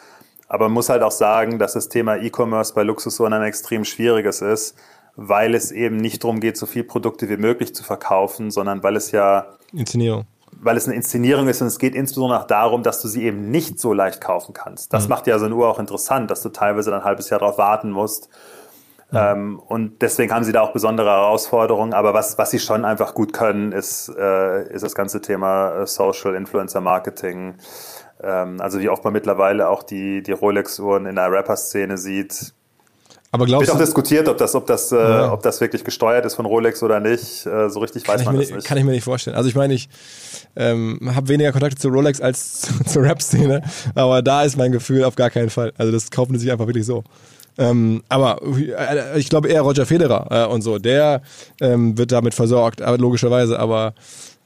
Aber man muss halt auch sagen, dass das Thema E-Commerce bei Luxusuhren ein extrem schwieriges ist, weil es eben nicht darum geht, so viele Produkte wie möglich zu verkaufen, sondern weil es ja Inszenierung weil es eine Inszenierung ist und es geht insbesondere auch darum, dass du sie eben nicht so leicht kaufen kannst. Das mhm. macht ja so eine Uhr auch interessant, dass du teilweise dann ein halbes Jahr darauf warten musst. Mhm. Ähm, und deswegen haben sie da auch besondere Herausforderungen. Aber was, was sie schon einfach gut können, ist, äh, ist das ganze Thema äh, Social Influencer Marketing. Ähm, also wie oft man mittlerweile auch die, die Rolex-Uhren in der Rapper-Szene sieht, aber glaubst Wird auch diskutiert, ob das, ob, das, äh, ja. ob das wirklich gesteuert ist von Rolex oder nicht. Äh, so richtig kann weiß man das nicht. Kann ich mir nicht vorstellen. Also ich meine, ich ähm, habe weniger Kontakte zu Rolex als zu, zur Rap-Szene, aber da ist mein Gefühl auf gar keinen Fall. Also das kaufen die sich einfach wirklich so. Ähm, aber äh, ich glaube eher Roger Federer äh, und so, der ähm, wird damit versorgt, aber logischerweise, aber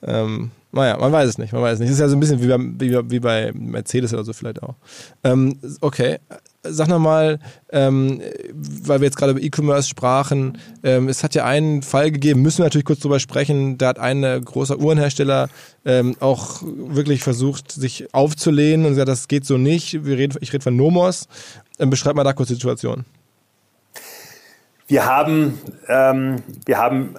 ähm, naja, man weiß es nicht, man weiß es nicht. Das ist ja so ein bisschen wie bei, wie, wie bei Mercedes oder so vielleicht auch. Ähm, okay, sag nochmal, ähm, weil wir jetzt gerade über E-Commerce sprachen, ähm, es hat ja einen Fall gegeben, müssen wir natürlich kurz drüber sprechen, da hat ein äh, großer Uhrenhersteller ähm, auch wirklich versucht, sich aufzulehnen und gesagt, das geht so nicht. Wir reden, ich rede von Nomos. Ähm, beschreib mal da kurz die Situation. Wir haben, ähm, wir haben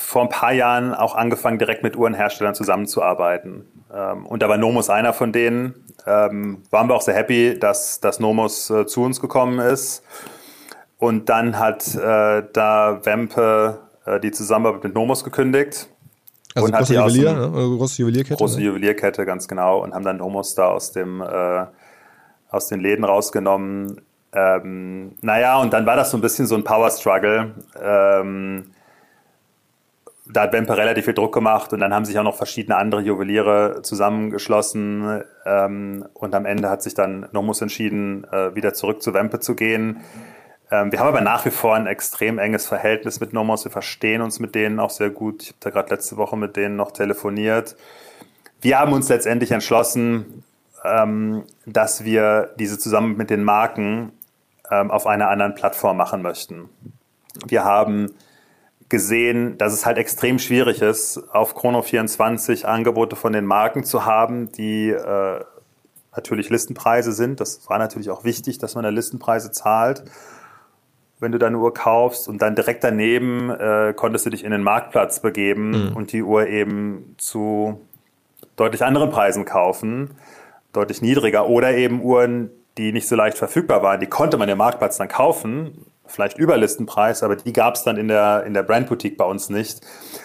vor ein paar Jahren auch angefangen, direkt mit Uhrenherstellern zusammenzuarbeiten. Ähm, und da war Nomos einer von denen. Ähm, waren wir auch sehr happy, dass, dass Nomos äh, zu uns gekommen ist. Und dann hat äh, da Wempe äh, die Zusammenarbeit mit Nomos gekündigt. Also und große Juwelier, ne? Also große Juwelierkette. Große ne? Juwelierkette, ganz genau. Und haben dann Nomos da aus, dem, äh, aus den Läden rausgenommen. Ähm, naja, und dann war das so ein bisschen so ein Power-Struggle. Ähm, da hat Wempe relativ viel Druck gemacht und dann haben sich auch noch verschiedene andere Juweliere zusammengeschlossen ähm, und am Ende hat sich dann Nomus entschieden, äh, wieder zurück zu Wempe zu gehen. Ähm, wir haben aber nach wie vor ein extrem enges Verhältnis mit Nomos. Wir verstehen uns mit denen auch sehr gut. Ich habe da gerade letzte Woche mit denen noch telefoniert. Wir haben uns letztendlich entschlossen, ähm, dass wir diese zusammen mit den Marken ähm, auf einer anderen Plattform machen möchten. Wir haben gesehen, dass es halt extrem schwierig ist, auf Chrono24 Angebote von den Marken zu haben, die äh, natürlich Listenpreise sind. Das war natürlich auch wichtig, dass man da Listenpreise zahlt, wenn du deine Uhr kaufst. Und dann direkt daneben äh, konntest du dich in den Marktplatz begeben mhm. und die Uhr eben zu deutlich anderen Preisen kaufen, deutlich niedriger. Oder eben Uhren, die nicht so leicht verfügbar waren, die konnte man im Marktplatz dann kaufen, vielleicht über Listenpreis, aber die gab es dann in der, in der Brandboutique bei uns nicht.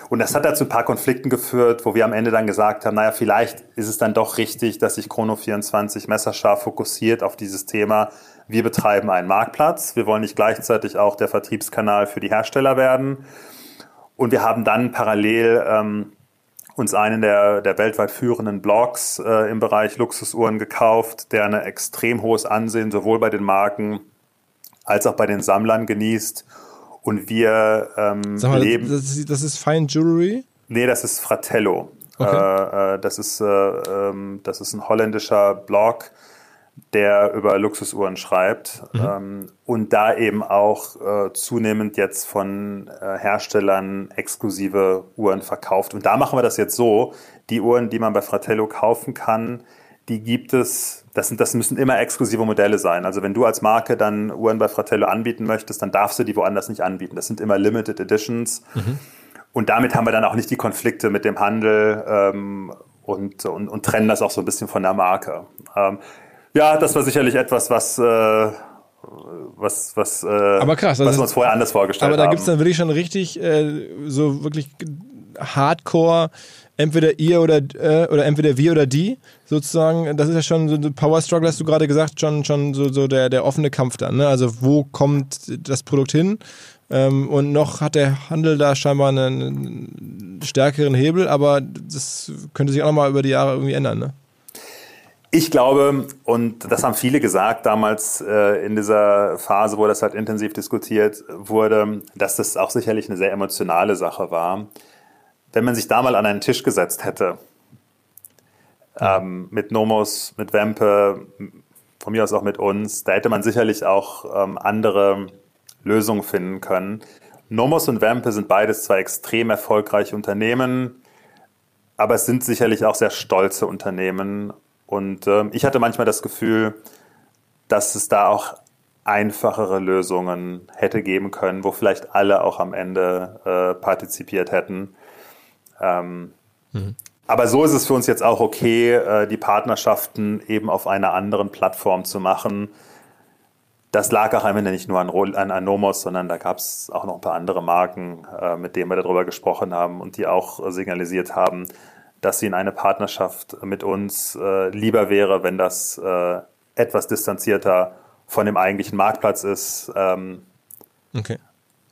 Und das hat dazu ein paar Konflikten geführt, wo wir am Ende dann gesagt haben, naja, vielleicht ist es dann doch richtig, dass sich Chrono24 messerscharf fokussiert auf dieses Thema. Wir betreiben einen Marktplatz. Wir wollen nicht gleichzeitig auch der Vertriebskanal für die Hersteller werden. Und wir haben dann parallel ähm, uns einen der, der weltweit führenden Blogs äh, im Bereich Luxusuhren gekauft, der ein extrem hohes Ansehen sowohl bei den Marken als auch bei den Sammlern genießt. Und wir ähm, Sag mal, leben. Das ist, das ist Fine Jewelry? Nee, das ist Fratello. Okay. Äh, äh, das, ist, äh, ähm, das ist ein holländischer Blog, der über Luxusuhren schreibt mhm. ähm, und da eben auch äh, zunehmend jetzt von äh, Herstellern exklusive Uhren verkauft. Und da machen wir das jetzt so, die Uhren, die man bei Fratello kaufen kann, die gibt es, das, sind, das müssen immer exklusive Modelle sein. Also wenn du als Marke dann Uhren bei Fratello anbieten möchtest, dann darfst du die woanders nicht anbieten. Das sind immer Limited Editions. Mhm. Und damit haben wir dann auch nicht die Konflikte mit dem Handel ähm, und, und, und trennen das auch so ein bisschen von der Marke. Ähm, ja, das war sicherlich etwas, was, äh, was, was, äh, aber krass, was wir uns vorher anders vorgestellt haben. Aber da gibt es dann wirklich schon richtig äh, so wirklich Hardcore, entweder ihr oder, äh, oder entweder wir oder die, sozusagen. Das ist ja schon so Power Struggle, hast du gerade gesagt, schon, schon so, so der, der offene Kampf dann. Ne? Also wo kommt das Produkt hin? Ähm, und noch hat der Handel da scheinbar einen, einen stärkeren Hebel, aber das könnte sich auch nochmal über die Jahre irgendwie ändern, ne? Ich glaube, und das haben viele gesagt damals äh, in dieser Phase, wo das halt intensiv diskutiert wurde, dass das auch sicherlich eine sehr emotionale Sache war. Wenn man sich da mal an einen Tisch gesetzt hätte, ähm, mit Nomos, mit Wempe, von mir aus auch mit uns, da hätte man sicherlich auch ähm, andere Lösungen finden können. Nomos und Wempe sind beides zwei extrem erfolgreiche Unternehmen, aber es sind sicherlich auch sehr stolze Unternehmen und äh, ich hatte manchmal das Gefühl, dass es da auch einfachere Lösungen hätte geben können, wo vielleicht alle auch am Ende äh, partizipiert hätten. Ähm, mhm. Aber so ist es für uns jetzt auch okay, äh, die Partnerschaften eben auf einer anderen Plattform zu machen. Das lag auch am Ende nicht nur an, an, an Nomos, sondern da gab es auch noch ein paar andere Marken, äh, mit denen wir darüber gesprochen haben und die auch signalisiert haben, dass sie in eine Partnerschaft mit uns äh, lieber wäre, wenn das etwas distanzierter von dem eigentlichen Marktplatz ist. Ähm, okay.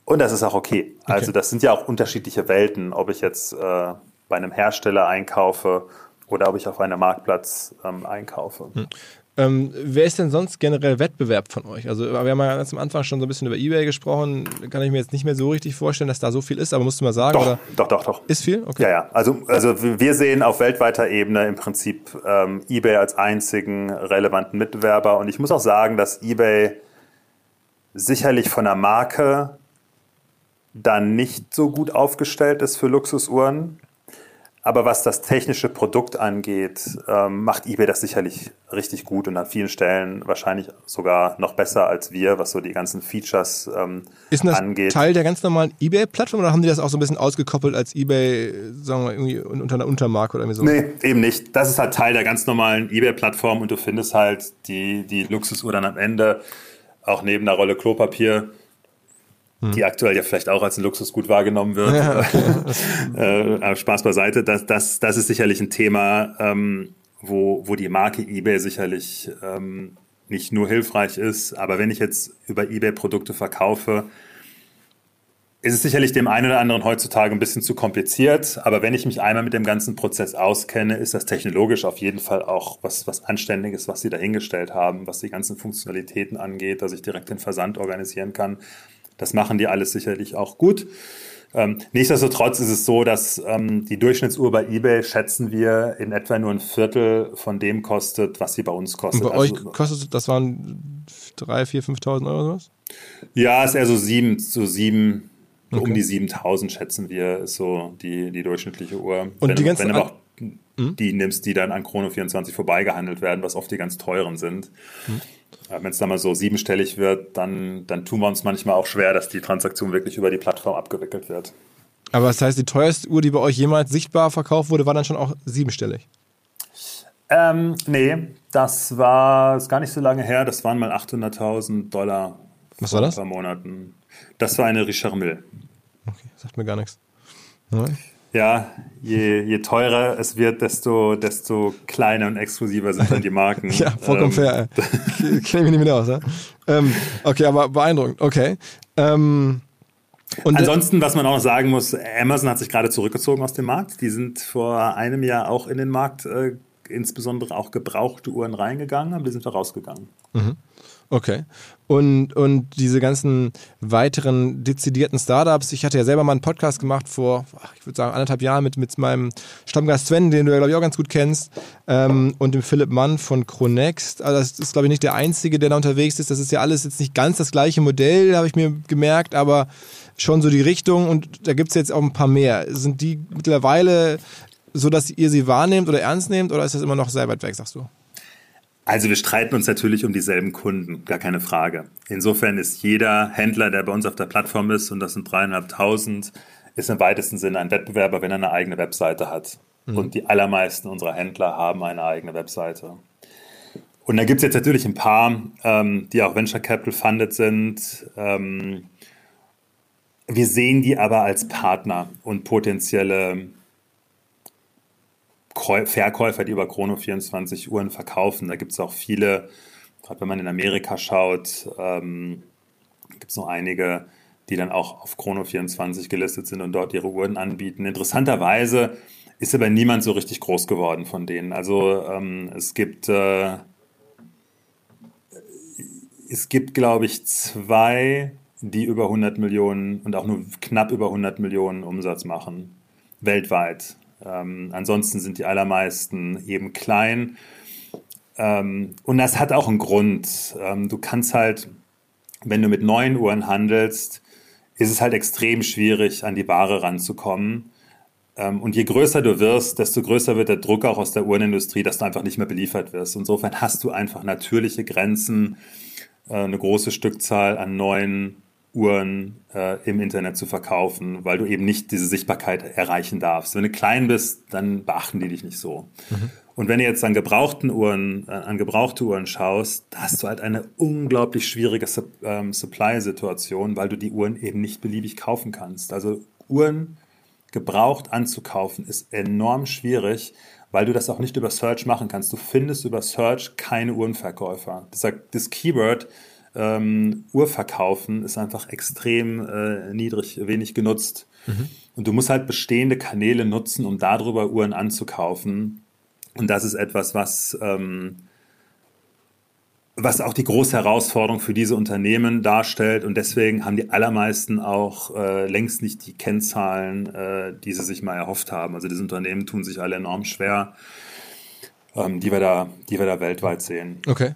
Und das ist auch okay. okay. Also das sind ja auch unterschiedliche Welten, ob ich jetzt äh, bei einem Hersteller einkaufe oder ob ich auf einem Marktplatz ähm, einkaufe. Hm. Ähm, wer ist denn sonst generell Wettbewerb von euch? Also wir haben ja ganz am Anfang schon so ein bisschen über Ebay gesprochen. Kann ich mir jetzt nicht mehr so richtig vorstellen, dass da so viel ist, aber musst du mal sagen. Doch, oder? doch, doch, doch. Ist viel? Okay. Ja, ja. Also, also wir sehen auf weltweiter Ebene im Prinzip ähm, Ebay als einzigen relevanten Mitbewerber. Und ich muss auch sagen, dass Ebay sicherlich von der Marke dann nicht so gut aufgestellt ist für Luxusuhren. Aber was das technische Produkt angeht, ähm, macht eBay das sicherlich richtig gut und an vielen Stellen wahrscheinlich sogar noch besser als wir, was so die ganzen Features ähm, Ist das angeht. Teil der ganz normalen eBay-Plattform oder haben die das auch so ein bisschen ausgekoppelt als eBay, sagen wir irgendwie unter einer Untermarke oder irgendwie so? Nee, eben nicht. Das ist halt Teil der ganz normalen eBay-Plattform und du findest halt die, die Luxusuhr dann am Ende auch neben der Rolle Klopapier die hm. aktuell ja vielleicht auch als ein Luxusgut wahrgenommen wird. Ja, äh, Spaß beiseite. Das, das, das ist sicherlich ein Thema, ähm, wo, wo die Marke eBay sicherlich ähm, nicht nur hilfreich ist, aber wenn ich jetzt über eBay Produkte verkaufe, ist es sicherlich dem einen oder anderen heutzutage ein bisschen zu kompliziert, aber wenn ich mich einmal mit dem ganzen Prozess auskenne, ist das technologisch auf jeden Fall auch was, was Anständiges, was sie dahingestellt haben, was die ganzen Funktionalitäten angeht, dass ich direkt den Versand organisieren kann. Das machen die alles sicherlich auch gut. Ähm, nichtsdestotrotz ist es so, dass ähm, die Durchschnittsuhr bei eBay schätzen wir in etwa nur ein Viertel von dem kostet, was sie bei uns kostet. Und bei also, euch kostet, das waren 3.000, 4.000, 5.000 Euro oder was? Ja, ist eher so sieben, so sieben Okay. Um die 7000 schätzen wir, ist so die, die durchschnittliche Uhr. Und wenn, die ganzen wenn du auch hm? die nimmst, die dann an Chrono 24 vorbeigehandelt werden, was oft die ganz teuren sind. Hm. Wenn es dann mal so siebenstellig wird, dann, dann tun wir uns manchmal auch schwer, dass die Transaktion wirklich über die Plattform abgewickelt wird. Aber das heißt, die teuerste Uhr, die bei euch jemals sichtbar verkauft wurde, war dann schon auch siebenstellig? Ähm, nee, das war ist gar nicht so lange her. Das waren mal 800.000 Dollar. Was war das? Vor Monaten. Das war eine Richard Mill. Okay, sagt mir gar nichts. Ja, ja je, je teurer es wird, desto, desto kleiner und exklusiver sind dann die Marken. ja, vollkommen ähm, fair. Kenne ich mich nicht mehr aus. Ja? Ähm, okay, aber beeindruckend. Okay. Ähm, und Ansonsten, was man auch noch sagen muss, Amazon hat sich gerade zurückgezogen aus dem Markt. Die sind vor einem Jahr auch in den Markt, äh, insbesondere auch gebrauchte Uhren reingegangen, aber die sind da rausgegangen. Mhm. Okay. Und, und diese ganzen weiteren dezidierten Startups, ich hatte ja selber mal einen Podcast gemacht vor, ich würde sagen, anderthalb Jahren mit, mit meinem Stammgast Sven, den du ja, glaube ich, auch ganz gut kennst, ähm, und dem Philipp Mann von Chronext. Also das ist, glaube ich, nicht der Einzige, der da unterwegs ist. Das ist ja alles jetzt nicht ganz das gleiche Modell, habe ich mir gemerkt, aber schon so die Richtung und da gibt es jetzt auch ein paar mehr. Sind die mittlerweile so, dass ihr sie wahrnehmt oder ernst nehmt oder ist das immer noch sehr weit weg, sagst du? Also wir streiten uns natürlich um dieselben Kunden, gar keine Frage. Insofern ist jeder Händler, der bei uns auf der Plattform ist, und das sind dreieinhalbtausend, ist im weitesten Sinne ein Wettbewerber, wenn er eine eigene Webseite hat. Mhm. Und die allermeisten unserer Händler haben eine eigene Webseite. Und da gibt es jetzt natürlich ein paar, ähm, die auch Venture Capital funded sind. Ähm, wir sehen die aber als Partner und potenzielle Verkäufer, die über Chrono 24 Uhren verkaufen. Da gibt es auch viele, gerade wenn man in Amerika schaut, ähm, gibt es noch einige, die dann auch auf Chrono 24 gelistet sind und dort ihre Uhren anbieten. Interessanterweise ist aber niemand so richtig groß geworden von denen. Also ähm, es gibt, äh, es gibt, glaube ich, zwei, die über 100 Millionen und auch nur knapp über 100 Millionen Umsatz machen, weltweit. Ähm, ansonsten sind die allermeisten eben klein. Ähm, und das hat auch einen Grund. Ähm, du kannst halt, wenn du mit neuen Uhren handelst, ist es halt extrem schwierig, an die Ware ranzukommen. Ähm, und je größer du wirst, desto größer wird der Druck auch aus der Uhrenindustrie, dass du einfach nicht mehr beliefert wirst. Insofern hast du einfach natürliche Grenzen, äh, eine große Stückzahl an neuen Uhren äh, im Internet zu verkaufen, weil du eben nicht diese Sichtbarkeit erreichen darfst. Wenn du klein bist, dann beachten die dich nicht so. Mhm. Und wenn du jetzt an gebrauchten Uhren, äh, an gebrauchte Uhren schaust, da hast du halt eine unglaublich schwierige Sup ähm, Supply-Situation, weil du die Uhren eben nicht beliebig kaufen kannst. Also Uhren gebraucht anzukaufen ist enorm schwierig, weil du das auch nicht über Search machen kannst. Du findest über Search keine Uhrenverkäufer. Das, sagt, das Keyword ähm, Uhrverkaufen ist einfach extrem äh, niedrig, wenig genutzt. Mhm. Und du musst halt bestehende Kanäle nutzen, um darüber Uhren anzukaufen. Und das ist etwas, was, ähm, was auch die große Herausforderung für diese Unternehmen darstellt. Und deswegen haben die allermeisten auch äh, längst nicht die Kennzahlen, äh, die sie sich mal erhofft haben. Also diese Unternehmen tun sich alle enorm schwer, ähm, die, wir da, die wir da weltweit sehen. Okay.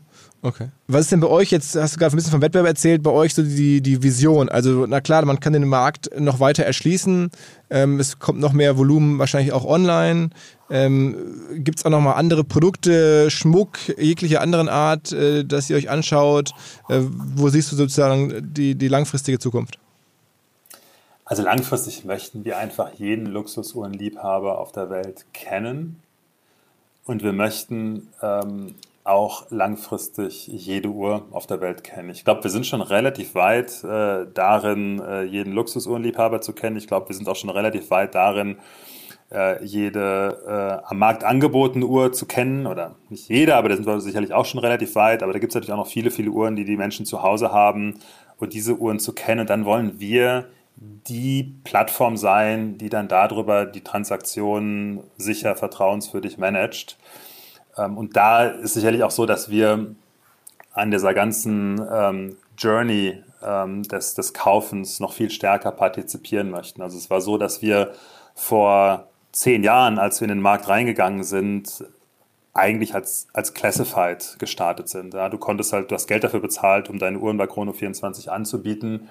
Okay. Was ist denn bei euch jetzt, hast du gerade ein bisschen vom Wettbewerb erzählt, bei euch so die, die Vision? Also, na klar, man kann den Markt noch weiter erschließen. Ähm, es kommt noch mehr Volumen wahrscheinlich auch online. Ähm, Gibt es auch noch mal andere Produkte, Schmuck, jegliche anderen Art, äh, dass ihr euch anschaut? Äh, wo siehst du sozusagen die, die langfristige Zukunft? Also langfristig möchten wir einfach jeden Luxusuhrenliebhaber auf der Welt kennen. Und wir möchten ähm, auch langfristig jede Uhr auf der Welt kennen. Ich glaube, wir sind schon relativ weit äh, darin, äh, jeden Luxusuhrenliebhaber zu kennen. Ich glaube, wir sind auch schon relativ weit darin, äh, jede äh, am Markt angebotene Uhr zu kennen. Oder nicht jede, aber da sind wir sicherlich auch schon relativ weit. Aber da gibt es natürlich auch noch viele, viele Uhren, die die Menschen zu Hause haben. Und diese Uhren zu kennen. Und dann wollen wir die Plattform sein, die dann darüber die Transaktionen sicher vertrauenswürdig managt. Ähm, und da ist sicherlich auch so, dass wir an dieser ganzen ähm, Journey ähm, des, des Kaufens noch viel stärker partizipieren möchten. Also es war so, dass wir vor zehn Jahren, als wir in den Markt reingegangen sind, eigentlich als, als Classified gestartet sind. Ja, du konntest halt, du hast Geld dafür bezahlt, um deine Uhren bei Chrono24 anzubieten.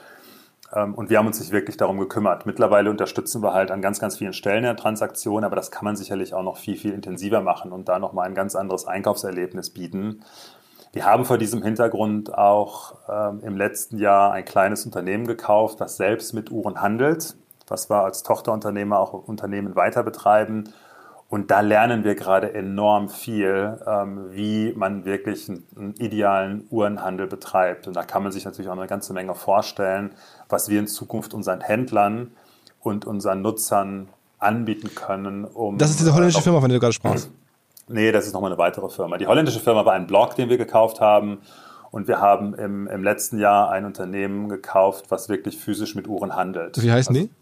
Ähm, und wir haben uns nicht wirklich darum gekümmert. Mittlerweile unterstützen wir halt an ganz, ganz vielen Stellen der Transaktion, aber das kann man sicherlich auch noch viel, viel intensiver machen und da nochmal ein ganz anderes Einkaufserlebnis bieten. Wir haben vor diesem Hintergrund auch ähm, im letzten Jahr ein kleines Unternehmen gekauft, das selbst mit Uhren handelt, was wir als Tochterunternehmer auch Unternehmen weiter betreiben und da lernen wir gerade enorm viel, ähm, wie man wirklich einen, idealen Uhrenhandel betreibt. Und da kann man sich natürlich auch eine ganze Menge vorstellen, was wir in Zukunft unseren Händlern und unseren Nutzern anbieten können. Um, das ist diese holländische äh, Firma, von der du gerade sprachst. Nee, das ist nochmal eine weitere Firma. Die holländische Firma war ein Blog, den wir gekauft haben. Und wir haben im, im letzten Jahr ein Unternehmen gekauft, was wirklich physisch mit Uhren handelt. Wie heißen also, die?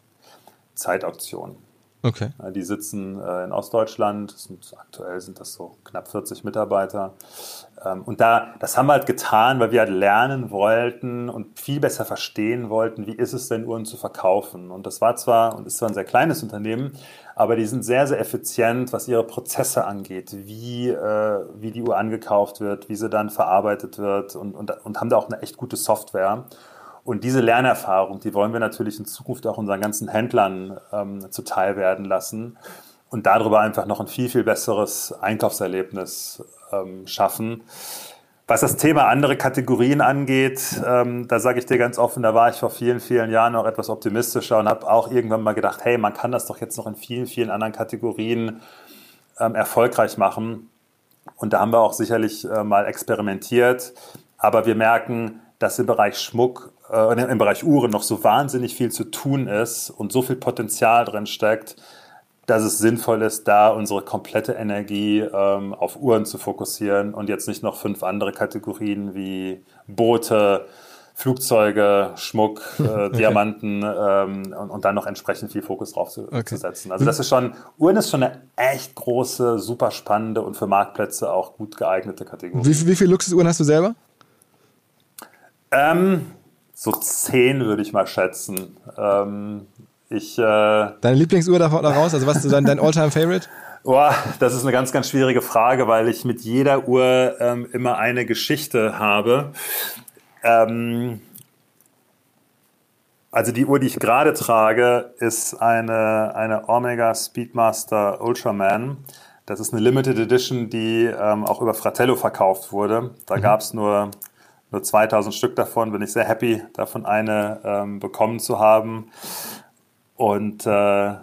Zeitauktion. Okay. Die sitzen äh, in Ostdeutschland. Sind, aktuell sind das so knapp 40 Mitarbeiter. Ähm, und da, das haben wir halt getan, weil wir halt lernen wollten und viel besser verstehen wollten, wie ist es denn, Uhren zu verkaufen. Und das war zwar und ist zwar ein sehr kleines Unternehmen, aber die sind sehr, sehr effizient, was ihre Prozesse angeht, wie, äh, wie die Uhr angekauft wird, wie sie dann verarbeitet wird und, und, und haben da auch eine echt gute Software. Und diese Lernerfahrung, die wollen wir natürlich in Zukunft auch unseren ganzen Händlern ähm, zuteil werden lassen und darüber einfach noch ein viel, viel besseres Einkaufserlebnis ähm, schaffen. Was das Thema andere Kategorien angeht, ähm, da sage ich dir ganz offen, da war ich vor vielen, vielen Jahren noch etwas optimistischer und habe auch irgendwann mal gedacht, hey, man kann das doch jetzt noch in vielen, vielen anderen Kategorien ähm, erfolgreich machen. Und da haben wir auch sicherlich äh, mal experimentiert. Aber wir merken, dass im Bereich Schmuck, äh, im Bereich Uhren noch so wahnsinnig viel zu tun ist und so viel Potenzial drin steckt, dass es sinnvoll ist, da unsere komplette Energie ähm, auf Uhren zu fokussieren und jetzt nicht noch fünf andere Kategorien wie Boote, Flugzeuge, Schmuck, äh, okay. Diamanten ähm, und, und, dann noch entsprechend viel Fokus drauf zu, okay. zu, setzen. Also das ist schon, Uhren ist schon eine echt große, super spannende und für Marktplätze auch gut geeignete Kategorie. Wie, wie viele Luxusuhren hast du selber? Ähm, so zehn würde ich mal schätzen. Ähm, ich, äh, Deine Lieblingsuhr da, raus? Also was ist dein, dein All-Time-Favorite? Boah, das ist eine ganz, ganz schwierige Frage, weil ich mit jeder Uhr ähm, immer eine Geschichte habe. Ähm, also die Uhr, die ich gerade trage, ist eine, eine Omega Speedmaster Ultraman. Das ist eine Limited Edition, die ähm, auch über Fratello verkauft wurde. Da mhm. gab es nur nur 2000 Stück davon. Bin ich sehr happy, davon eine ähm, bekommen zu haben. Und äh,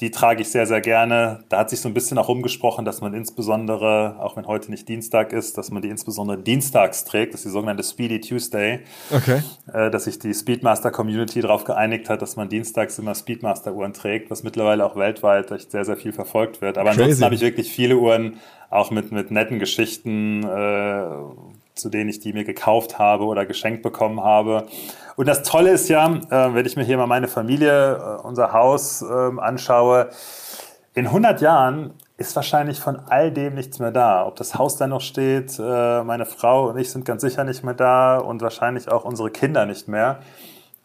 die trage ich sehr, sehr gerne. Da hat sich so ein bisschen auch rumgesprochen, dass man insbesondere, auch wenn heute nicht Dienstag ist, dass man die insbesondere dienstags trägt. Das ist die sogenannte Speedy Tuesday. Okay. Äh, dass sich die Speedmaster Community darauf geeinigt hat, dass man dienstags immer Speedmaster Uhren trägt, was mittlerweile auch weltweit echt sehr, sehr viel verfolgt wird. Aber Crazy. ansonsten habe ich wirklich viele Uhren, auch mit, mit netten Geschichten, äh, zu denen ich die mir gekauft habe oder geschenkt bekommen habe. Und das Tolle ist ja, äh, wenn ich mir hier mal meine Familie, äh, unser Haus äh, anschaue, in 100 Jahren ist wahrscheinlich von all dem nichts mehr da. Ob das Haus da noch steht, äh, meine Frau und ich sind ganz sicher nicht mehr da und wahrscheinlich auch unsere Kinder nicht mehr.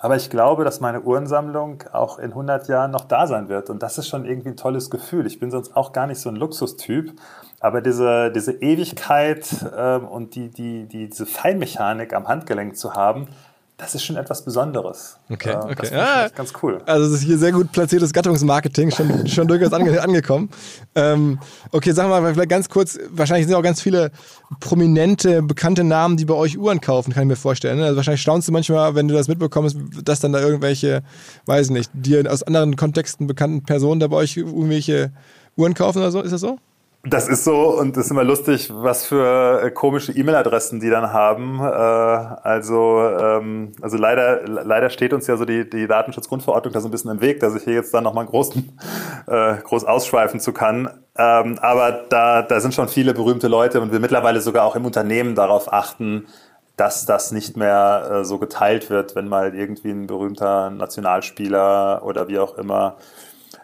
Aber ich glaube, dass meine Uhrensammlung auch in 100 Jahren noch da sein wird. Und das ist schon irgendwie ein tolles Gefühl. Ich bin sonst auch gar nicht so ein Luxustyp. Aber diese, diese Ewigkeit ähm, und die, die, die, diese Feinmechanik am Handgelenk zu haben, das ist schon etwas Besonderes. Okay, okay. Das ja, ganz cool. Also es ist hier sehr gut platziertes Gattungsmarketing, schon, schon durchaus ange angekommen. Ähm, okay, sagen wir mal vielleicht ganz kurz, wahrscheinlich sind auch ganz viele prominente, bekannte Namen, die bei euch Uhren kaufen, kann ich mir vorstellen. Ne? Also wahrscheinlich staunst du manchmal, wenn du das mitbekommst, dass dann da irgendwelche, weiß nicht, dir aus anderen Kontexten bekannten Personen da bei euch irgendwelche Uhren kaufen oder so. Ist das so? Das ist so und es ist immer lustig, was für äh, komische E-Mail-Adressen die dann haben. Äh, also, ähm, also leider, leider steht uns ja so die, die Datenschutzgrundverordnung da so ein bisschen im Weg, dass ich hier jetzt dann nochmal großen, äh, groß ausschweifen zu kann. Ähm, aber da, da sind schon viele berühmte Leute und wir mittlerweile sogar auch im Unternehmen darauf achten, dass das nicht mehr so geteilt wird, wenn mal irgendwie ein berühmter Nationalspieler oder wie auch immer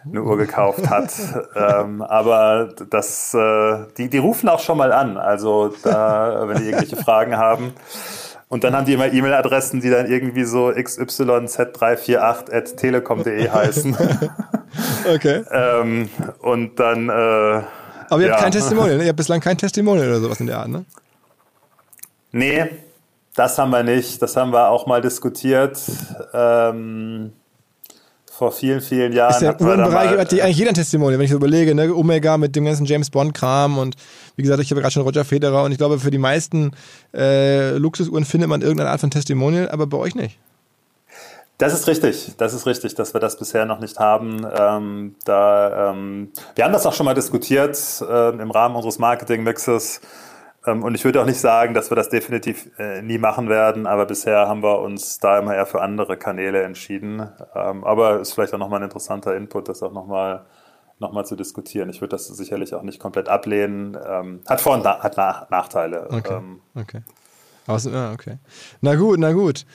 eine Uhr gekauft hat. ähm, aber das, äh, die, die rufen auch schon mal an, also da, wenn die irgendwelche Fragen haben. Und dann haben die immer E-Mail-Adressen, die dann irgendwie so xyz348.telekom.de heißen. okay. ähm, und dann. Äh, Aber ihr habt kein Testimonial, ne? Ihr habt bislang kein Testimonial oder sowas in der Art, ne? Nee, das haben wir nicht. Das haben wir auch mal diskutiert. Ähm, vor vielen, vielen Jahren. Ist im Uhrenbereich hat eigentlich jeder Testimonial, wenn ich so überlege, ne? Omega mit dem ganzen James Bond-Kram und wie gesagt, ich habe gerade schon Roger Federer und ich glaube, für die meisten äh, Luxusuhren findet man irgendeine Art von Testimonial, aber bei euch nicht. Das ist richtig, das ist richtig, dass wir das bisher noch nicht haben. Ähm, da, ähm, wir haben das auch schon mal diskutiert äh, im Rahmen unseres Marketing-Mixes. Ähm, und ich würde auch nicht sagen, dass wir das definitiv äh, nie machen werden, aber bisher haben wir uns da immer eher für andere Kanäle entschieden. Ähm, aber ist vielleicht auch nochmal ein interessanter Input, das auch nochmal noch mal zu diskutieren. Ich würde das sicherlich auch nicht komplett ablehnen. Ähm, hat Vor- und Na hat Nach Nachteile. Okay. okay. Also, ah, okay. Na gut, na gut.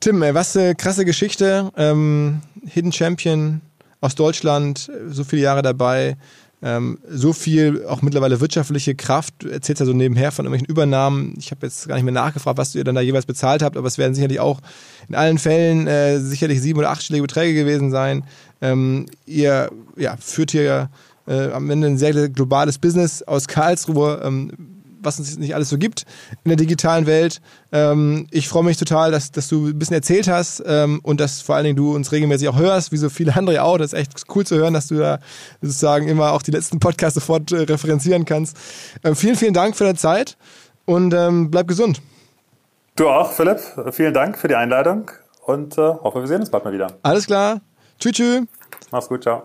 Tim, ey, was eine krasse Geschichte. Ähm, Hidden Champion aus Deutschland, so viele Jahre dabei. Ähm, so viel auch mittlerweile wirtschaftliche Kraft, erzählt ja so nebenher von irgendwelchen Übernahmen. Ich habe jetzt gar nicht mehr nachgefragt, was ihr dann da jeweils bezahlt habt, aber es werden sicherlich auch in allen Fällen äh, sicherlich sieben- oder achtstellige Beträge gewesen sein. Ähm, ihr ja, führt hier äh, am Ende ein sehr globales Business aus Karlsruhe. Ähm, was es nicht alles so gibt in der digitalen Welt. Ähm, ich freue mich total, dass, dass du ein bisschen erzählt hast ähm, und dass vor allen Dingen du uns regelmäßig auch hörst, wie so viele andere auch. Das ist echt cool zu hören, dass du da sozusagen immer auch die letzten Podcasts sofort äh, referenzieren kannst. Ähm, vielen, vielen Dank für deine Zeit und ähm, bleib gesund. Du auch, Philipp. Vielen Dank für die Einladung und äh, hoffe, wir sehen uns bald mal wieder. Alles klar. Tschüss, tschüss. Mach's gut, ciao.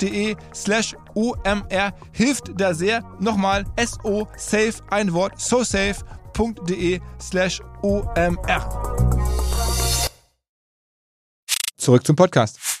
de slash omr hilft da sehr. Nochmal so safe ein Wort so safe.de slash omr. Zurück zum Podcast.